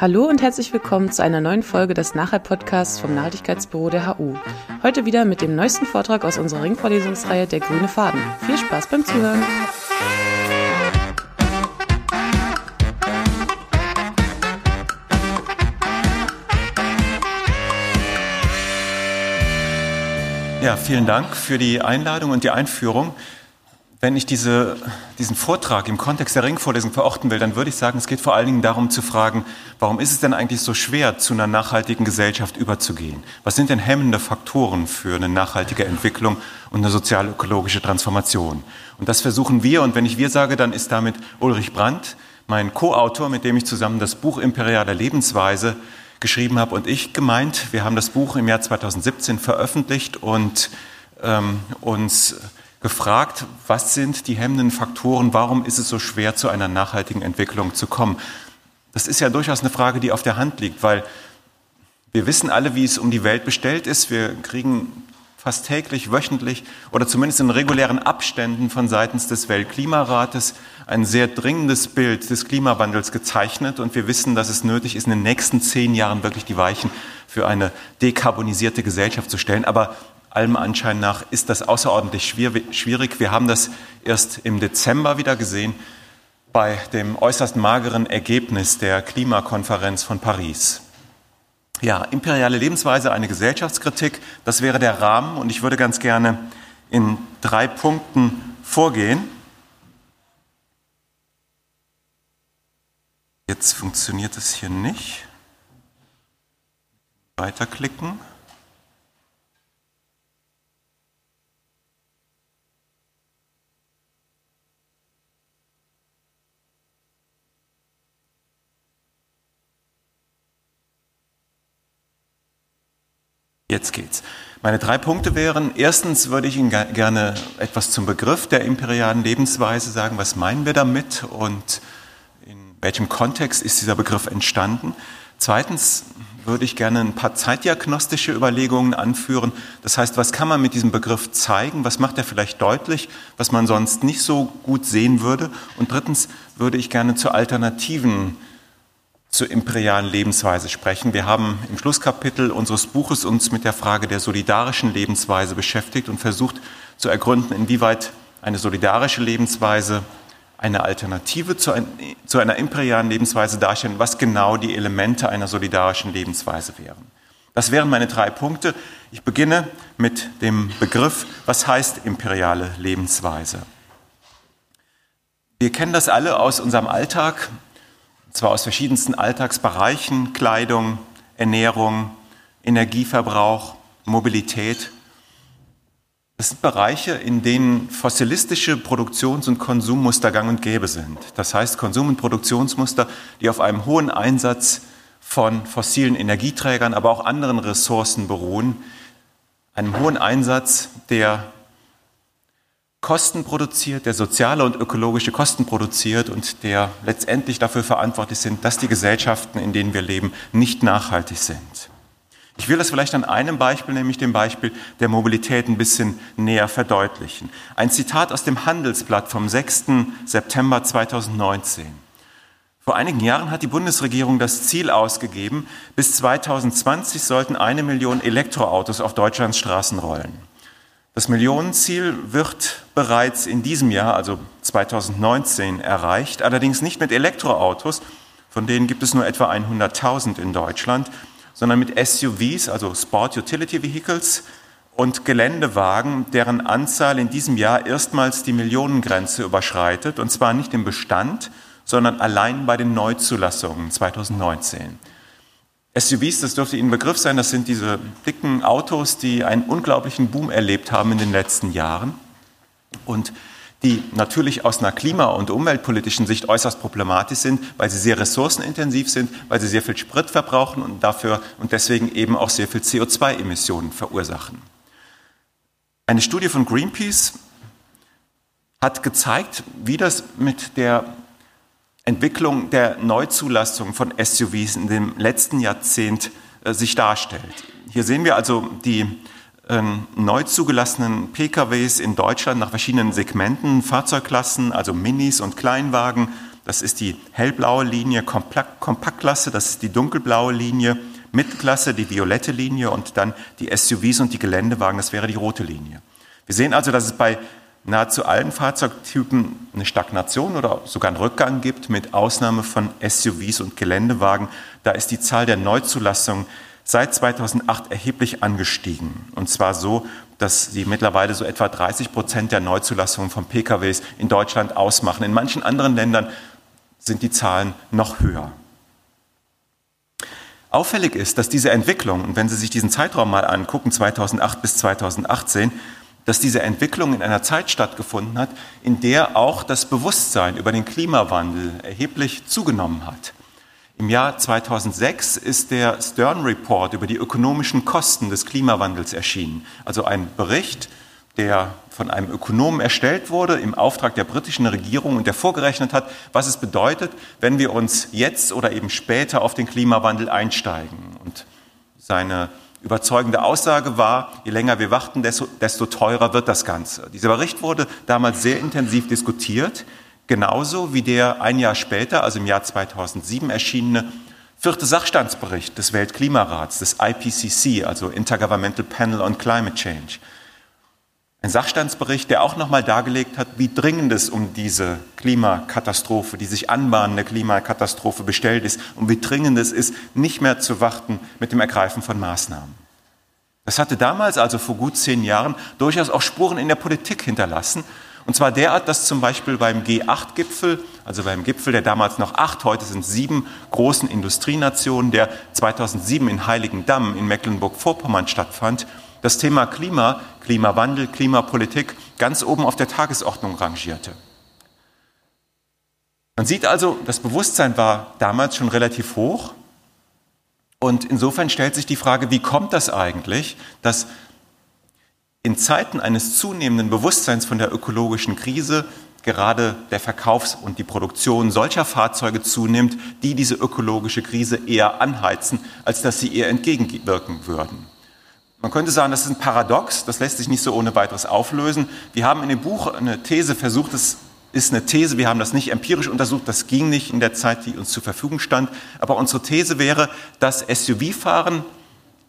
Hallo und herzlich willkommen zu einer neuen Folge des Nachhalt-Podcasts vom Nachhaltigkeitsbüro der HU. Heute wieder mit dem neuesten Vortrag aus unserer Ringvorlesungsreihe Der grüne Faden. Viel Spaß beim Zuhören! Ja, vielen Dank für die Einladung und die Einführung. Wenn ich diese, diesen Vortrag im Kontext der Ringvorlesung verorten will, dann würde ich sagen, es geht vor allen Dingen darum zu fragen, warum ist es denn eigentlich so schwer, zu einer nachhaltigen Gesellschaft überzugehen? Was sind denn hemmende Faktoren für eine nachhaltige Entwicklung und eine sozial-ökologische Transformation? Und das versuchen wir, und wenn ich wir sage, dann ist damit Ulrich Brandt, mein Co-Autor, mit dem ich zusammen das Buch Imperiale Lebensweise geschrieben habe und ich gemeint. Wir haben das Buch im Jahr 2017 veröffentlicht und ähm, uns gefragt, was sind die hemmenden Faktoren, warum ist es so schwer, zu einer nachhaltigen Entwicklung zu kommen. Das ist ja durchaus eine Frage, die auf der Hand liegt, weil wir wissen alle, wie es um die Welt bestellt ist. Wir kriegen fast täglich, wöchentlich oder zumindest in regulären Abständen von seitens des Weltklimarates ein sehr dringendes Bild des Klimawandels gezeichnet. Und wir wissen, dass es nötig ist, in den nächsten zehn Jahren wirklich die Weichen für eine dekarbonisierte Gesellschaft zu stellen. Aber allem Anschein nach ist das außerordentlich schwierig. Wir haben das erst im Dezember wieder gesehen bei dem äußerst mageren Ergebnis der Klimakonferenz von Paris. Ja, imperiale Lebensweise, eine Gesellschaftskritik, das wäre der Rahmen und ich würde ganz gerne in drei Punkten vorgehen. Jetzt funktioniert es hier nicht. Weiterklicken. Jetzt geht's. Meine drei Punkte wären, erstens würde ich Ihnen gerne etwas zum Begriff der imperialen Lebensweise sagen. Was meinen wir damit und in welchem Kontext ist dieser Begriff entstanden? Zweitens würde ich gerne ein paar zeitdiagnostische Überlegungen anführen. Das heißt, was kann man mit diesem Begriff zeigen? Was macht er vielleicht deutlich, was man sonst nicht so gut sehen würde? Und drittens würde ich gerne zu alternativen zur imperialen Lebensweise sprechen. Wir haben im Schlusskapitel unseres Buches uns mit der Frage der solidarischen Lebensweise beschäftigt und versucht zu ergründen, inwieweit eine solidarische Lebensweise eine Alternative zu, ein, zu einer imperialen Lebensweise darstellen, was genau die Elemente einer solidarischen Lebensweise wären. Das wären meine drei Punkte. Ich beginne mit dem Begriff, was heißt imperiale Lebensweise? Wir kennen das alle aus unserem Alltag zwar aus verschiedensten Alltagsbereichen, Kleidung, Ernährung, Energieverbrauch, Mobilität. Das sind Bereiche, in denen fossilistische Produktions- und Konsummuster gang und gäbe sind. Das heißt Konsum- und Produktionsmuster, die auf einem hohen Einsatz von fossilen Energieträgern, aber auch anderen Ressourcen beruhen, einem hohen Einsatz, der Kosten produziert, der soziale und ökologische Kosten produziert und der letztendlich dafür verantwortlich sind, dass die Gesellschaften, in denen wir leben, nicht nachhaltig sind. Ich will das vielleicht an einem Beispiel, nämlich dem Beispiel der Mobilität, ein bisschen näher verdeutlichen. Ein Zitat aus dem Handelsblatt vom 6. September 2019. Vor einigen Jahren hat die Bundesregierung das Ziel ausgegeben, bis 2020 sollten eine Million Elektroautos auf Deutschlands Straßen rollen. Das Millionenziel wird bereits in diesem Jahr, also 2019, erreicht, allerdings nicht mit Elektroautos, von denen gibt es nur etwa 100.000 in Deutschland, sondern mit SUVs, also Sport Utility Vehicles, und Geländewagen, deren Anzahl in diesem Jahr erstmals die Millionengrenze überschreitet, und zwar nicht im Bestand, sondern allein bei den Neuzulassungen 2019. SUVs, das dürfte Ihnen Begriff sein, das sind diese dicken Autos, die einen unglaublichen Boom erlebt haben in den letzten Jahren und die natürlich aus einer klima- und umweltpolitischen Sicht äußerst problematisch sind, weil sie sehr ressourcenintensiv sind, weil sie sehr viel Sprit verbrauchen und dafür und deswegen eben auch sehr viel CO2-Emissionen verursachen. Eine Studie von Greenpeace hat gezeigt, wie das mit der Entwicklung der Neuzulassung von SUVs in dem letzten Jahrzehnt äh, sich darstellt. Hier sehen wir also die äh, neu zugelassenen PKWs in Deutschland nach verschiedenen Segmenten, Fahrzeugklassen, also Minis und Kleinwagen. Das ist die hellblaue Linie Kompaktklasse, das ist die dunkelblaue Linie Mittelklasse, die violette Linie und dann die SUVs und die Geländewagen, das wäre die rote Linie. Wir sehen also, dass es bei nahezu allen Fahrzeugtypen eine Stagnation oder sogar einen Rückgang gibt, mit Ausnahme von SUVs und Geländewagen. Da ist die Zahl der Neuzulassungen seit 2008 erheblich angestiegen. Und zwar so, dass sie mittlerweile so etwa 30 Prozent der Neuzulassungen von PKWs in Deutschland ausmachen. In manchen anderen Ländern sind die Zahlen noch höher. Auffällig ist, dass diese Entwicklung, und wenn Sie sich diesen Zeitraum mal angucken, 2008 bis 2018, dass diese Entwicklung in einer Zeit stattgefunden hat, in der auch das Bewusstsein über den Klimawandel erheblich zugenommen hat. Im Jahr 2006 ist der Stern Report über die ökonomischen Kosten des Klimawandels erschienen, also ein Bericht, der von einem Ökonomen erstellt wurde im Auftrag der britischen Regierung und der vorgerechnet hat, was es bedeutet, wenn wir uns jetzt oder eben später auf den Klimawandel einsteigen. Und seine überzeugende Aussage war, je länger wir warten, desto, desto teurer wird das Ganze. Dieser Bericht wurde damals sehr intensiv diskutiert, genauso wie der ein Jahr später, also im Jahr 2007 erschienene vierte Sachstandsbericht des Weltklimarats, des IPCC, also Intergovernmental Panel on Climate Change. Ein Sachstandsbericht, der auch nochmal dargelegt hat, wie dringend es um diese Klimakatastrophe, die sich anbahnende Klimakatastrophe bestellt ist und wie dringend es ist, nicht mehr zu warten mit dem Ergreifen von Maßnahmen. Das hatte damals, also vor gut zehn Jahren, durchaus auch Spuren in der Politik hinterlassen. Und zwar derart, dass zum Beispiel beim G8-Gipfel, also beim Gipfel der damals noch acht, heute sind sieben großen Industrienationen, der 2007 in Heiligendamm in Mecklenburg-Vorpommern stattfand, das Thema Klima, Klimawandel, Klimapolitik ganz oben auf der Tagesordnung rangierte. Man sieht also, das Bewusstsein war damals schon relativ hoch. Und insofern stellt sich die Frage, wie kommt das eigentlich, dass in Zeiten eines zunehmenden Bewusstseins von der ökologischen Krise gerade der Verkaufs- und die Produktion solcher Fahrzeuge zunimmt, die diese ökologische Krise eher anheizen, als dass sie ihr entgegenwirken würden. Man könnte sagen, das ist ein Paradox, das lässt sich nicht so ohne weiteres auflösen. Wir haben in dem Buch eine These versucht, das ist eine These, wir haben das nicht empirisch untersucht, das ging nicht in der Zeit, die uns zur Verfügung stand. Aber unsere These wäre, dass SUV-Fahren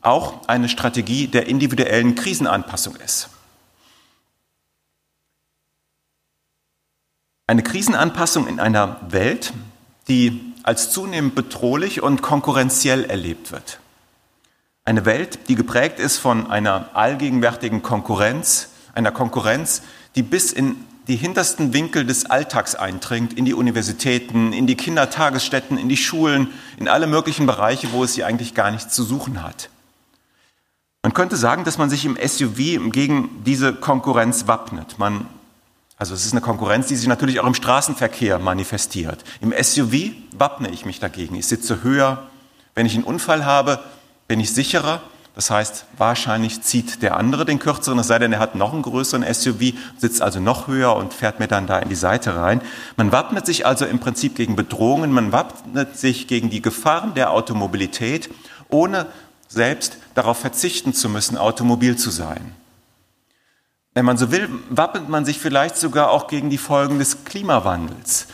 auch eine Strategie der individuellen Krisenanpassung ist. Eine Krisenanpassung in einer Welt, die als zunehmend bedrohlich und konkurrenziell erlebt wird. Eine Welt, die geprägt ist von einer allgegenwärtigen Konkurrenz, einer Konkurrenz, die bis in die hintersten Winkel des Alltags eindringt, in die Universitäten, in die Kindertagesstätten, in die Schulen, in alle möglichen Bereiche, wo es sie eigentlich gar nichts zu suchen hat. Man könnte sagen, dass man sich im SUV gegen diese Konkurrenz wappnet. Man, also es ist eine Konkurrenz, die sich natürlich auch im Straßenverkehr manifestiert. Im SUV wappne ich mich dagegen. Ich sitze höher. Wenn ich einen Unfall habe, bin ich sicherer. Das heißt, wahrscheinlich zieht der andere den kürzeren, es sei denn, er hat noch einen größeren SUV, sitzt also noch höher und fährt mir dann da in die Seite rein. Man wappnet sich also im Prinzip gegen Bedrohungen, man wappnet sich gegen die Gefahren der Automobilität, ohne selbst darauf verzichten zu müssen, automobil zu sein. Wenn man so will, wappnet man sich vielleicht sogar auch gegen die Folgen des Klimawandels.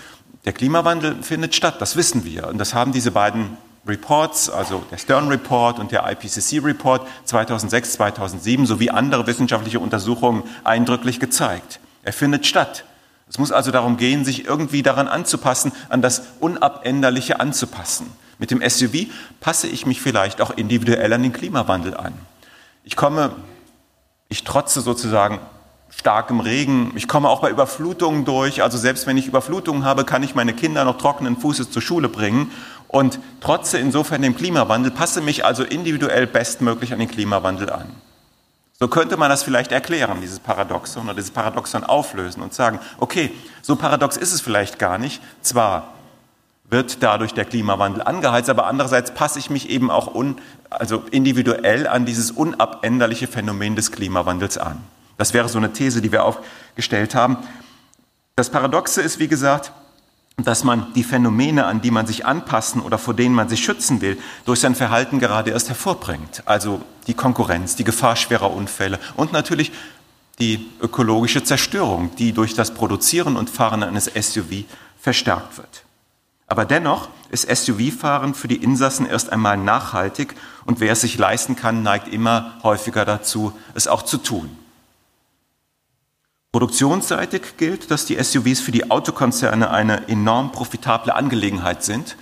Der Klimawandel findet statt, das wissen wir. Und das haben diese beiden Reports, also der Stern Report und der IPCC Report 2006, 2007 sowie andere wissenschaftliche Untersuchungen eindrücklich gezeigt. Er findet statt. Es muss also darum gehen, sich irgendwie daran anzupassen, an das Unabänderliche anzupassen. Mit dem SUV passe ich mich vielleicht auch individuell an den Klimawandel an. Ich komme, ich trotze sozusagen starkem Regen. Ich komme auch bei Überflutungen durch. Also selbst wenn ich Überflutungen habe, kann ich meine Kinder noch trockenen Fußes zur Schule bringen und trotze insofern dem Klimawandel, passe mich also individuell bestmöglich an den Klimawandel an. So könnte man das vielleicht erklären, dieses Paradoxon oder dieses Paradoxon auflösen und sagen, okay, so paradox ist es vielleicht gar nicht. Zwar wird dadurch der Klimawandel angeheizt, aber andererseits passe ich mich eben auch un, also individuell an dieses unabänderliche Phänomen des Klimawandels an. Das wäre so eine These, die wir aufgestellt haben. Das Paradoxe ist, wie gesagt, dass man die Phänomene, an die man sich anpassen oder vor denen man sich schützen will, durch sein Verhalten gerade erst hervorbringt. Also die Konkurrenz, die Gefahr schwerer Unfälle und natürlich die ökologische Zerstörung, die durch das Produzieren und Fahren eines SUV verstärkt wird. Aber dennoch ist SUV-Fahren für die Insassen erst einmal nachhaltig und wer es sich leisten kann, neigt immer häufiger dazu, es auch zu tun. Produktionsseitig gilt, dass die SUVs für die Autokonzerne eine enorm profitable Angelegenheit sind.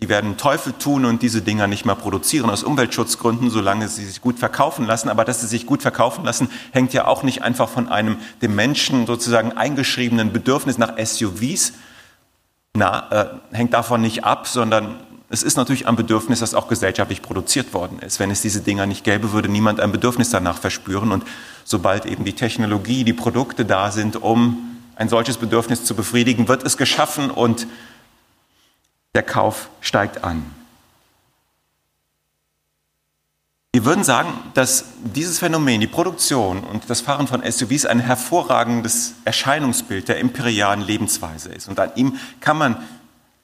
Die werden Teufel tun und diese Dinger nicht mehr produzieren aus Umweltschutzgründen, solange sie sich gut verkaufen lassen. Aber dass sie sich gut verkaufen lassen, hängt ja auch nicht einfach von einem dem Menschen sozusagen eingeschriebenen Bedürfnis nach SUVs na, äh, hängt davon nicht ab, sondern es ist natürlich ein Bedürfnis, das auch gesellschaftlich produziert worden ist. Wenn es diese Dinger nicht gäbe, würde niemand ein Bedürfnis danach verspüren. Und sobald eben die Technologie, die Produkte da sind, um ein solches Bedürfnis zu befriedigen, wird es geschaffen und der Kauf steigt an. Wir würden sagen, dass dieses Phänomen, die Produktion und das Fahren von SUVs ein hervorragendes Erscheinungsbild der imperialen Lebensweise ist. Und an ihm kann man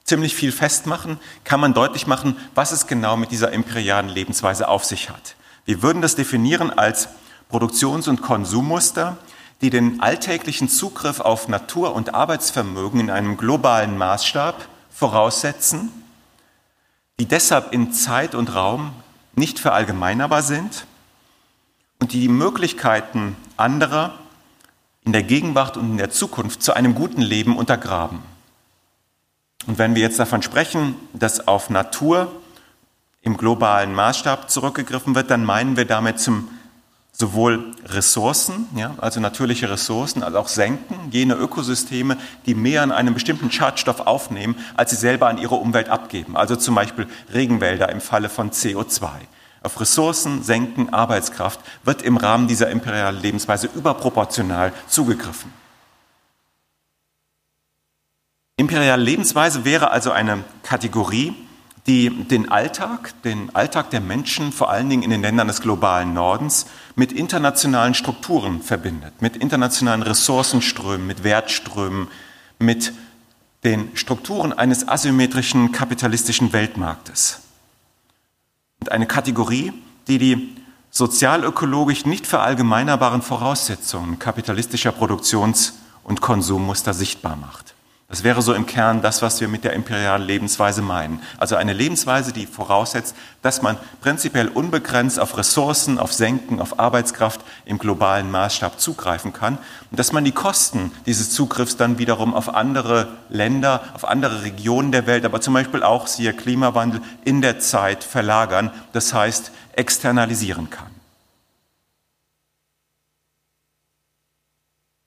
ziemlich viel festmachen, kann man deutlich machen, was es genau mit dieser imperialen Lebensweise auf sich hat. Wir würden das definieren als Produktions- und Konsummuster, die den alltäglichen Zugriff auf Natur und Arbeitsvermögen in einem globalen Maßstab voraussetzen, die deshalb in Zeit und Raum nicht verallgemeinerbar sind und die die Möglichkeiten anderer in der Gegenwart und in der Zukunft zu einem guten Leben untergraben. Und wenn wir jetzt davon sprechen, dass auf Natur im globalen Maßstab zurückgegriffen wird, dann meinen wir damit zum sowohl Ressourcen, ja, also natürliche Ressourcen, als auch Senken, jene Ökosysteme, die mehr an einem bestimmten Schadstoff aufnehmen, als sie selber an ihre Umwelt abgeben. Also zum Beispiel Regenwälder im Falle von CO2. Auf Ressourcen, Senken, Arbeitskraft wird im Rahmen dieser imperialen Lebensweise überproportional zugegriffen. Imperiale Lebensweise wäre also eine Kategorie, die den Alltag, den Alltag der Menschen, vor allen Dingen in den Ländern des globalen Nordens, mit internationalen Strukturen verbindet, mit internationalen Ressourcenströmen, mit Wertströmen, mit den Strukturen eines asymmetrischen kapitalistischen Weltmarktes. Und eine Kategorie, die die sozialökologisch nicht verallgemeinerbaren Voraussetzungen kapitalistischer Produktions- und Konsummuster sichtbar macht. Das wäre so im Kern das, was wir mit der imperialen Lebensweise meinen. Also eine Lebensweise, die voraussetzt, dass man prinzipiell unbegrenzt auf Ressourcen, auf Senken, auf Arbeitskraft im globalen Maßstab zugreifen kann und dass man die Kosten dieses Zugriffs dann wiederum auf andere Länder, auf andere Regionen der Welt, aber zum Beispiel auch, siehe Klimawandel, in der Zeit verlagern, das heißt externalisieren kann.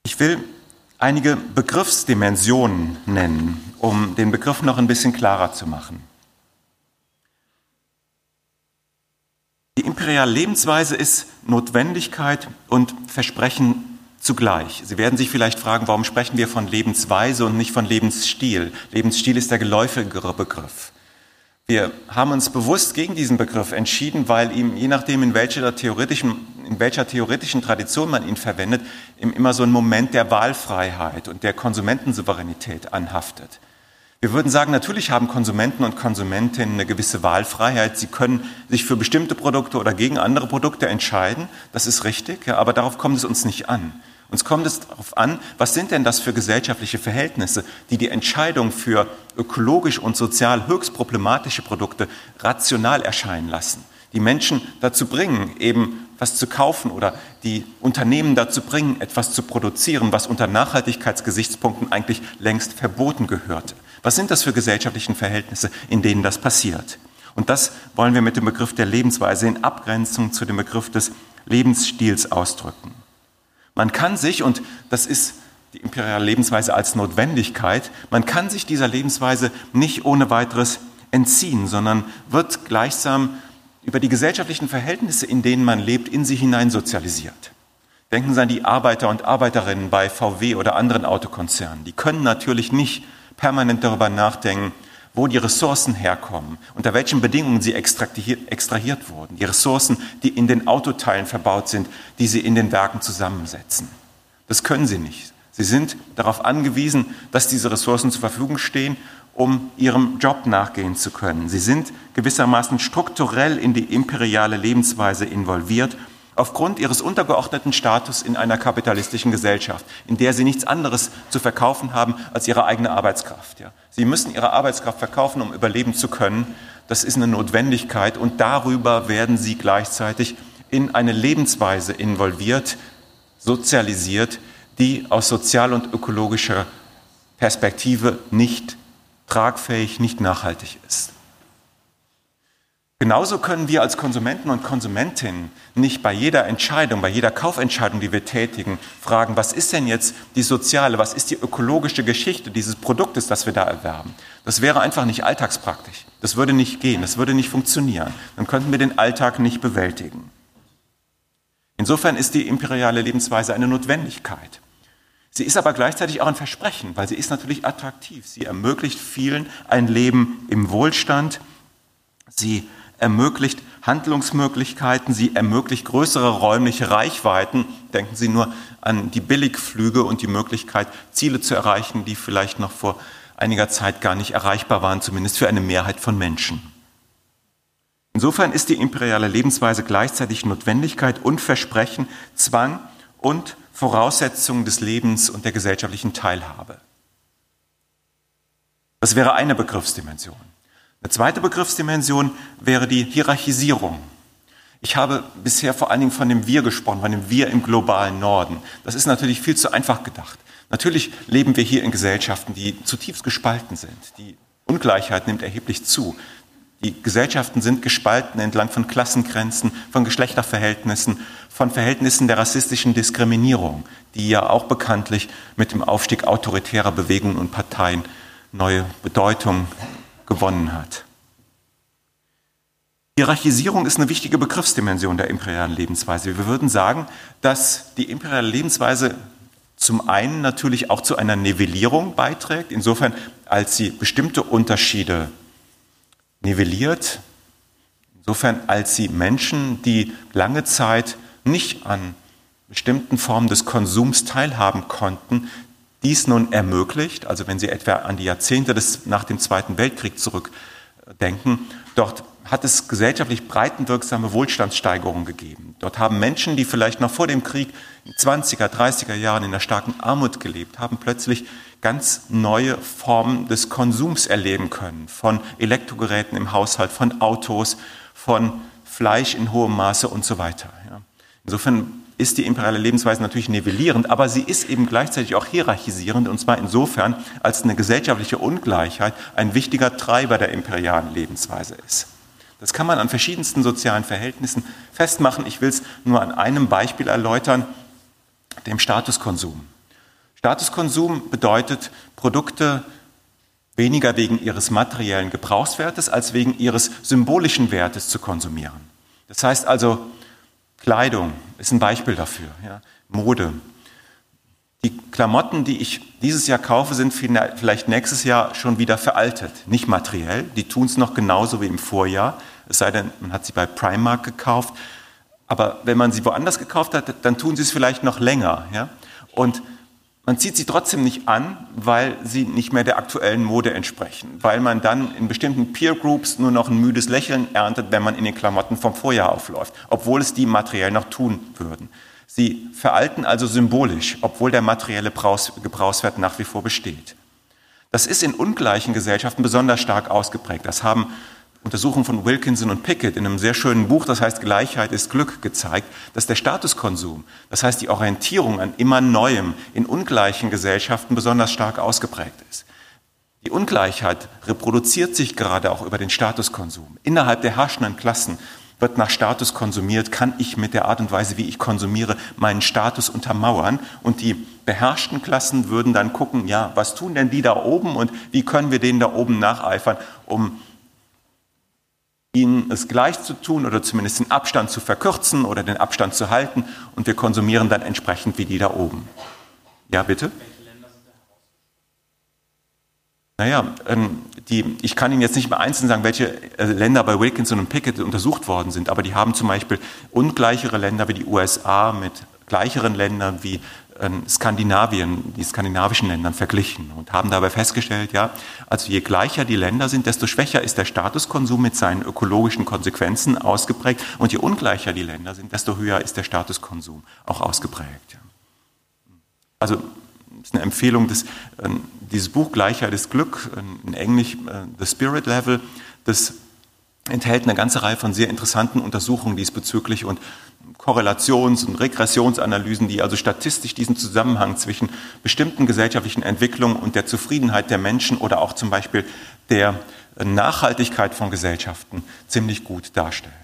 Ich will einige Begriffsdimensionen nennen, um den Begriff noch ein bisschen klarer zu machen. Die imperiale Lebensweise ist Notwendigkeit und Versprechen zugleich. Sie werden sich vielleicht fragen, warum sprechen wir von Lebensweise und nicht von Lebensstil? Lebensstil ist der geläufigere Begriff. Wir haben uns bewusst gegen diesen Begriff entschieden, weil ihm, je nachdem, in welcher theoretischen, in welcher theoretischen Tradition man ihn verwendet, immer so ein Moment der Wahlfreiheit und der Konsumentensouveränität anhaftet. Wir würden sagen, natürlich haben Konsumenten und Konsumentinnen eine gewisse Wahlfreiheit. Sie können sich für bestimmte Produkte oder gegen andere Produkte entscheiden. Das ist richtig, ja, aber darauf kommt es uns nicht an. Uns kommt es darauf an, was sind denn das für gesellschaftliche Verhältnisse, die die Entscheidung für ökologisch und sozial höchst problematische Produkte rational erscheinen lassen, die Menschen dazu bringen, eben was zu kaufen oder die Unternehmen dazu bringen, etwas zu produzieren, was unter Nachhaltigkeitsgesichtspunkten eigentlich längst verboten gehörte. Was sind das für gesellschaftliche Verhältnisse, in denen das passiert? Und das wollen wir mit dem Begriff der Lebensweise in Abgrenzung zu dem Begriff des Lebensstils ausdrücken. Man kann sich, und das ist die imperiale Lebensweise als Notwendigkeit, man kann sich dieser Lebensweise nicht ohne weiteres entziehen, sondern wird gleichsam über die gesellschaftlichen Verhältnisse, in denen man lebt, in sie hinein sozialisiert. Denken Sie an die Arbeiter und Arbeiterinnen bei VW oder anderen Autokonzernen. Die können natürlich nicht permanent darüber nachdenken, wo die Ressourcen herkommen, unter welchen Bedingungen sie extrahiert, wurden, die Ressourcen, die in den Autoteilen verbaut sind, die sie in den Werken zusammensetzen. Das können sie nicht. Sie sind darauf angewiesen, dass diese Ressourcen zur Verfügung stehen, um ihrem Job nachgehen zu können. Sie sind gewissermaßen strukturell in die imperiale Lebensweise involviert aufgrund ihres untergeordneten Status in einer kapitalistischen Gesellschaft, in der sie nichts anderes zu verkaufen haben als ihre eigene Arbeitskraft. Ja. Sie müssen ihre Arbeitskraft verkaufen, um überleben zu können. Das ist eine Notwendigkeit und darüber werden sie gleichzeitig in eine Lebensweise involviert, sozialisiert, die aus sozial- und ökologischer Perspektive nicht tragfähig, nicht nachhaltig ist. Genauso können wir als Konsumenten und Konsumentinnen nicht bei jeder Entscheidung, bei jeder Kaufentscheidung, die wir tätigen, fragen, was ist denn jetzt die soziale, was ist die ökologische Geschichte dieses Produktes, das wir da erwerben. Das wäre einfach nicht alltagspraktisch. Das würde nicht gehen, das würde nicht funktionieren. Dann könnten wir den Alltag nicht bewältigen. Insofern ist die imperiale Lebensweise eine Notwendigkeit. Sie ist aber gleichzeitig auch ein Versprechen, weil sie ist natürlich attraktiv. Sie ermöglicht vielen ein Leben im Wohlstand. Sie ermöglicht Handlungsmöglichkeiten, sie ermöglicht größere räumliche Reichweiten. Denken Sie nur an die Billigflüge und die Möglichkeit, Ziele zu erreichen, die vielleicht noch vor einiger Zeit gar nicht erreichbar waren, zumindest für eine Mehrheit von Menschen. Insofern ist die imperiale Lebensweise gleichzeitig Notwendigkeit und Versprechen, Zwang und Voraussetzung des Lebens und der gesellschaftlichen Teilhabe. Das wäre eine Begriffsdimension. Eine zweite Begriffsdimension wäre die Hierarchisierung. Ich habe bisher vor allen Dingen von dem Wir gesprochen, von dem Wir im globalen Norden. Das ist natürlich viel zu einfach gedacht. Natürlich leben wir hier in Gesellschaften, die zutiefst gespalten sind. Die Ungleichheit nimmt erheblich zu. Die Gesellschaften sind gespalten entlang von Klassengrenzen, von Geschlechterverhältnissen, von Verhältnissen der rassistischen Diskriminierung, die ja auch bekanntlich mit dem Aufstieg autoritärer Bewegungen und Parteien neue Bedeutung gewonnen hat. Hierarchisierung ist eine wichtige Begriffsdimension der imperialen Lebensweise. Wir würden sagen, dass die imperiale Lebensweise zum einen natürlich auch zu einer Nivellierung beiträgt, insofern als sie bestimmte Unterschiede nivelliert, insofern als sie Menschen, die lange Zeit nicht an bestimmten Formen des Konsums teilhaben konnten, dies nun ermöglicht, also wenn Sie etwa an die Jahrzehnte des, nach dem Zweiten Weltkrieg zurückdenken, dort hat es gesellschaftlich breitenwirksame Wohlstandssteigerungen gegeben. Dort haben Menschen, die vielleicht noch vor dem Krieg in 20er, 30er Jahren in der starken Armut gelebt haben, plötzlich ganz neue Formen des Konsums erleben können. Von Elektrogeräten im Haushalt, von Autos, von Fleisch in hohem Maße und so weiter. Insofern ist die imperiale Lebensweise natürlich nivellierend, aber sie ist eben gleichzeitig auch hierarchisierend, und zwar insofern, als eine gesellschaftliche Ungleichheit ein wichtiger Treiber der imperialen Lebensweise ist. Das kann man an verschiedensten sozialen Verhältnissen festmachen. Ich will es nur an einem Beispiel erläutern, dem Statuskonsum. Statuskonsum bedeutet, Produkte weniger wegen ihres materiellen Gebrauchswertes als wegen ihres symbolischen Wertes zu konsumieren. Das heißt also, Kleidung ist ein Beispiel dafür. Ja. Mode. Die Klamotten, die ich dieses Jahr kaufe, sind vielleicht nächstes Jahr schon wieder veraltet. Nicht materiell, die tun es noch genauso wie im Vorjahr, es sei denn, man hat sie bei Primark gekauft. Aber wenn man sie woanders gekauft hat, dann tun sie es vielleicht noch länger. Ja? Und man zieht sie trotzdem nicht an, weil sie nicht mehr der aktuellen Mode entsprechen, weil man dann in bestimmten Peer Groups nur noch ein müdes Lächeln erntet, wenn man in den Klamotten vom Vorjahr aufläuft, obwohl es die materiell noch tun würden. Sie veralten also symbolisch, obwohl der materielle Gebrauchswert nach wie vor besteht. Das ist in ungleichen Gesellschaften besonders stark ausgeprägt. Das haben Untersuchung von Wilkinson und Pickett in einem sehr schönen Buch, das heißt Gleichheit ist Glück, gezeigt, dass der Statuskonsum, das heißt die Orientierung an immer Neuem in ungleichen Gesellschaften besonders stark ausgeprägt ist. Die Ungleichheit reproduziert sich gerade auch über den Statuskonsum. Innerhalb der herrschenden Klassen wird nach Status konsumiert, kann ich mit der Art und Weise, wie ich konsumiere, meinen Status untermauern. Und die beherrschten Klassen würden dann gucken, ja, was tun denn die da oben und wie können wir denen da oben nacheifern, um ihnen es gleich zu tun oder zumindest den Abstand zu verkürzen oder den Abstand zu halten und wir konsumieren dann entsprechend wie die da oben. Ja, bitte? Naja, ähm, die, ich kann Ihnen jetzt nicht mehr einzeln sagen, welche äh, Länder bei Wilkinson und Pickett untersucht worden sind, aber die haben zum Beispiel ungleichere Länder wie die USA mit gleicheren Ländern wie Skandinavien, die skandinavischen Ländern verglichen und haben dabei festgestellt, ja, also je gleicher die Länder sind, desto schwächer ist der Statuskonsum mit seinen ökologischen Konsequenzen ausgeprägt und je ungleicher die Länder sind, desto höher ist der Statuskonsum auch ausgeprägt. Also ist eine Empfehlung, des, äh, dieses Buch Gleichheit ist Glück, in Englisch äh, The Spirit Level, das enthält eine ganze Reihe von sehr interessanten Untersuchungen diesbezüglich und Korrelations- und Regressionsanalysen, die also statistisch diesen Zusammenhang zwischen bestimmten gesellschaftlichen Entwicklungen und der Zufriedenheit der Menschen oder auch zum Beispiel der Nachhaltigkeit von Gesellschaften ziemlich gut darstellen.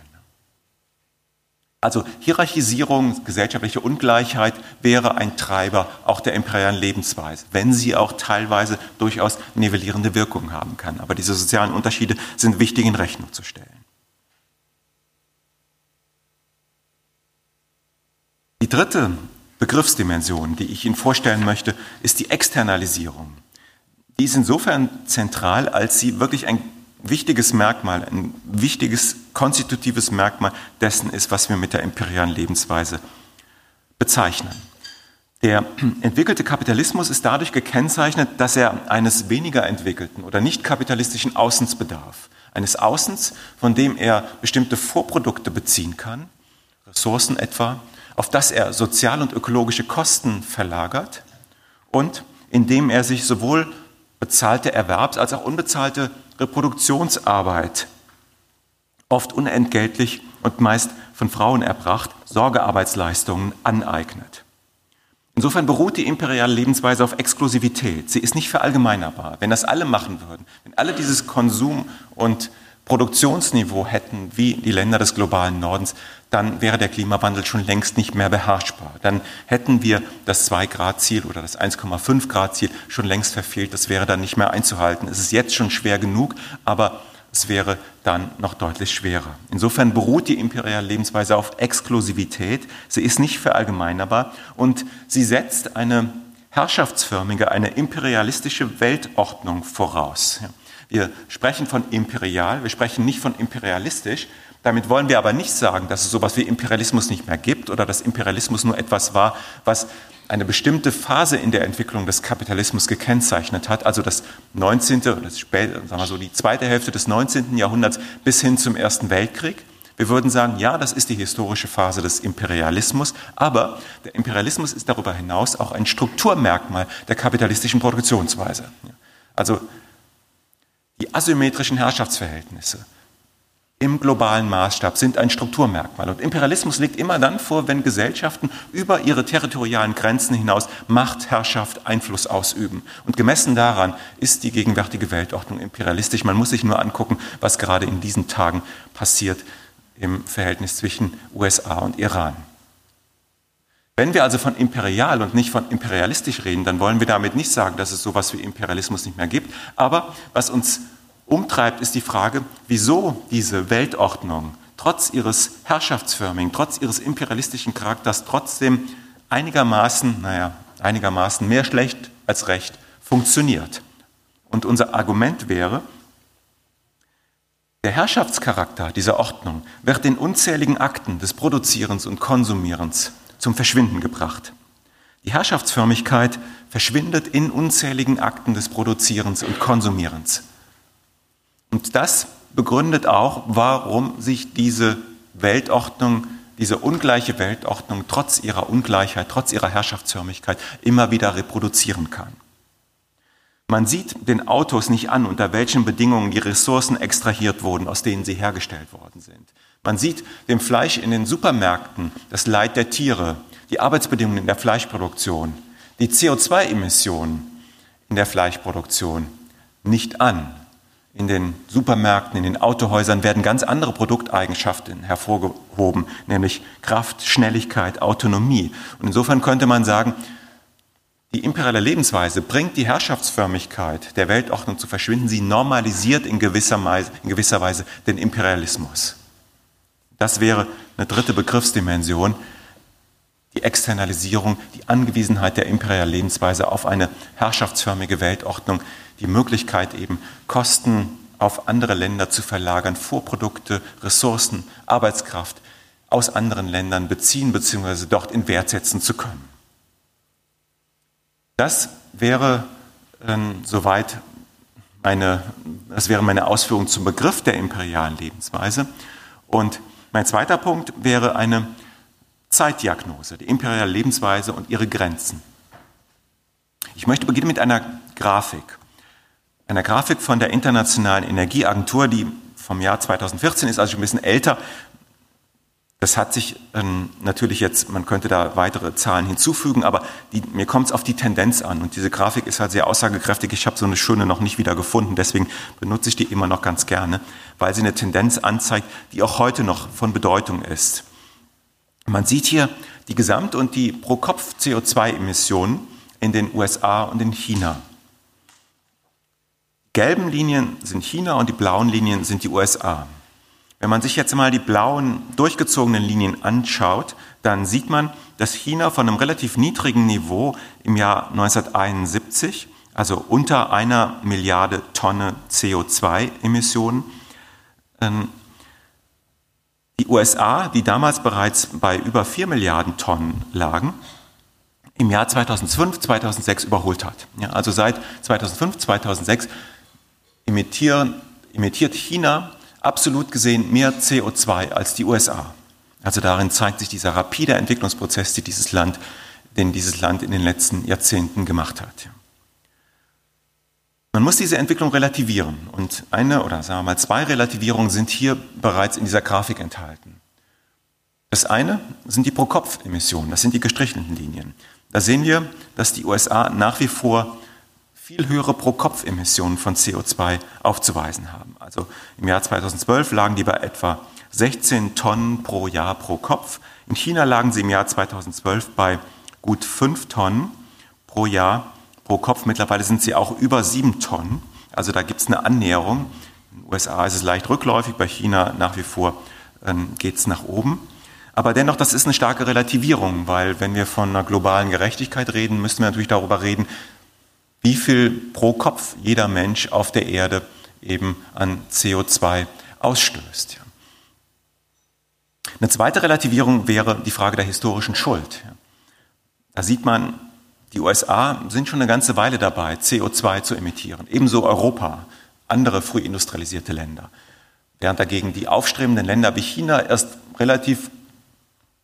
Also Hierarchisierung, gesellschaftliche Ungleichheit wäre ein Treiber auch der imperialen Lebensweise, wenn sie auch teilweise durchaus nivellierende Wirkungen haben kann. Aber diese sozialen Unterschiede sind wichtig in Rechnung zu stellen. Die dritte Begriffsdimension, die ich Ihnen vorstellen möchte, ist die Externalisierung. Die ist insofern zentral, als sie wirklich ein wichtiges Merkmal, ein wichtiges konstitutives Merkmal dessen ist, was wir mit der imperialen Lebensweise bezeichnen. Der entwickelte Kapitalismus ist dadurch gekennzeichnet, dass er eines weniger entwickelten oder nicht kapitalistischen Außens bedarf. Eines Außens, von dem er bestimmte Vorprodukte beziehen kann, Ressourcen etwa, auf das er sozial und ökologische Kosten verlagert und indem er sich sowohl bezahlte Erwerbs- als auch unbezahlte Reproduktionsarbeit, oft unentgeltlich und meist von Frauen erbracht, Sorgearbeitsleistungen aneignet. Insofern beruht die imperiale Lebensweise auf Exklusivität. Sie ist nicht verallgemeinerbar. Wenn das alle machen würden, wenn alle dieses Konsum- und Produktionsniveau hätten wie die Länder des globalen Nordens, dann wäre der Klimawandel schon längst nicht mehr beherrschbar. Dann hätten wir das 2-Grad-Ziel oder das 1,5-Grad-Ziel schon längst verfehlt. Das wäre dann nicht mehr einzuhalten. Es ist jetzt schon schwer genug, aber es wäre dann noch deutlich schwerer. Insofern beruht die imperiale Lebensweise auf Exklusivität. Sie ist nicht verallgemeinerbar und sie setzt eine herrschaftsförmige, eine imperialistische Weltordnung voraus. Wir sprechen von imperial, wir sprechen nicht von imperialistisch. Damit wollen wir aber nicht sagen, dass es sowas wie Imperialismus nicht mehr gibt oder dass Imperialismus nur etwas war, was eine bestimmte Phase in der Entwicklung des Kapitalismus gekennzeichnet hat, also das 19. oder das sagen wir so, die zweite Hälfte des 19. Jahrhunderts bis hin zum Ersten Weltkrieg. Wir würden sagen, ja, das ist die historische Phase des Imperialismus, aber der Imperialismus ist darüber hinaus auch ein Strukturmerkmal der kapitalistischen Produktionsweise. Also die asymmetrischen Herrschaftsverhältnisse im globalen Maßstab sind ein Strukturmerkmal. Und Imperialismus liegt immer dann vor, wenn Gesellschaften über ihre territorialen Grenzen hinaus Macht, Herrschaft, Einfluss ausüben. Und gemessen daran ist die gegenwärtige Weltordnung imperialistisch. Man muss sich nur angucken, was gerade in diesen Tagen passiert im Verhältnis zwischen USA und Iran. Wenn wir also von imperial und nicht von imperialistisch reden, dann wollen wir damit nicht sagen, dass es sowas wie Imperialismus nicht mehr gibt. Aber was uns umtreibt, ist die Frage, wieso diese Weltordnung trotz ihres herrschaftsförmigen, trotz ihres imperialistischen Charakters trotzdem einigermaßen, naja, einigermaßen mehr schlecht als recht funktioniert. Und unser Argument wäre, der Herrschaftscharakter dieser Ordnung wird in unzähligen Akten des Produzierens und Konsumierens zum Verschwinden gebracht. Die Herrschaftsförmigkeit verschwindet in unzähligen Akten des Produzierens und Konsumierens. Und das begründet auch, warum sich diese Weltordnung, diese ungleiche Weltordnung trotz ihrer Ungleichheit, trotz ihrer Herrschaftsförmigkeit immer wieder reproduzieren kann. Man sieht den Autos nicht an, unter welchen Bedingungen die Ressourcen extrahiert wurden, aus denen sie hergestellt worden sind. Man sieht dem Fleisch in den Supermärkten das Leid der Tiere, die Arbeitsbedingungen in der Fleischproduktion, die CO2-Emissionen in der Fleischproduktion nicht an. In den Supermärkten, in den Autohäusern werden ganz andere Produkteigenschaften hervorgehoben, nämlich Kraft, Schnelligkeit, Autonomie. Und insofern könnte man sagen, die imperiale Lebensweise bringt die Herrschaftsförmigkeit der Weltordnung zu verschwinden. Sie normalisiert in gewisser, Weise, in gewisser Weise den Imperialismus. Das wäre eine dritte Begriffsdimension, die Externalisierung, die Angewiesenheit der imperialen Lebensweise auf eine herrschaftsförmige Weltordnung, die Möglichkeit eben Kosten auf andere Länder zu verlagern, Vorprodukte, Ressourcen, Arbeitskraft aus anderen Ländern beziehen bzw. dort in Wert setzen zu können. Das wäre äh, soweit meine, das wäre meine Ausführung zum Begriff der imperialen Lebensweise. Und mein zweiter Punkt wäre eine Zeitdiagnose, die imperiale Lebensweise und ihre Grenzen. Ich möchte beginnen mit einer Grafik. Einer Grafik von der Internationalen Energieagentur, die vom Jahr 2014 ist, also ein bisschen älter. Das hat sich ähm, natürlich jetzt, man könnte da weitere Zahlen hinzufügen, aber die, mir kommt es auf die Tendenz an. Und diese Grafik ist halt sehr aussagekräftig. Ich habe so eine schöne noch nicht wieder gefunden, deswegen benutze ich die immer noch ganz gerne, weil sie eine Tendenz anzeigt, die auch heute noch von Bedeutung ist. Man sieht hier die Gesamt- und die Pro-Kopf-CO2-Emissionen in den USA und in China. Gelben Linien sind China und die blauen Linien sind die USA. Wenn man sich jetzt mal die blauen durchgezogenen Linien anschaut, dann sieht man, dass China von einem relativ niedrigen Niveau im Jahr 1971, also unter einer Milliarde Tonne CO2-Emissionen, ähm, die USA, die damals bereits bei über 4 Milliarden Tonnen lagen, im Jahr 2005, 2006 überholt hat. Ja, also seit 2005, 2006 emittiert China absolut gesehen mehr CO2 als die USA. Also darin zeigt sich dieser rapide Entwicklungsprozess, den dieses Land, den dieses Land in den letzten Jahrzehnten gemacht hat. Man muss diese Entwicklung relativieren und eine oder sagen wir mal zwei Relativierungen sind hier bereits in dieser Grafik enthalten. Das eine sind die Pro-Kopf-Emissionen, das sind die gestrichelten Linien. Da sehen wir, dass die USA nach wie vor viel höhere Pro-Kopf-Emissionen von CO2 aufzuweisen haben. Also im Jahr 2012 lagen die bei etwa 16 Tonnen pro Jahr pro Kopf. In China lagen sie im Jahr 2012 bei gut 5 Tonnen pro Jahr pro Kopf. Mittlerweile sind sie auch über 7 Tonnen. Also da gibt es eine Annäherung. In den USA ist es leicht rückläufig, bei China nach wie vor ähm, geht es nach oben. Aber dennoch, das ist eine starke Relativierung, weil wenn wir von einer globalen Gerechtigkeit reden, müssten wir natürlich darüber reden, wie viel pro Kopf jeder Mensch auf der Erde eben an CO2 ausstößt. Eine zweite Relativierung wäre die Frage der historischen Schuld. Da sieht man, die USA sind schon eine ganze Weile dabei, CO2 zu emittieren. Ebenso Europa, andere früh industrialisierte Länder. Während dagegen die aufstrebenden Länder wie China erst relativ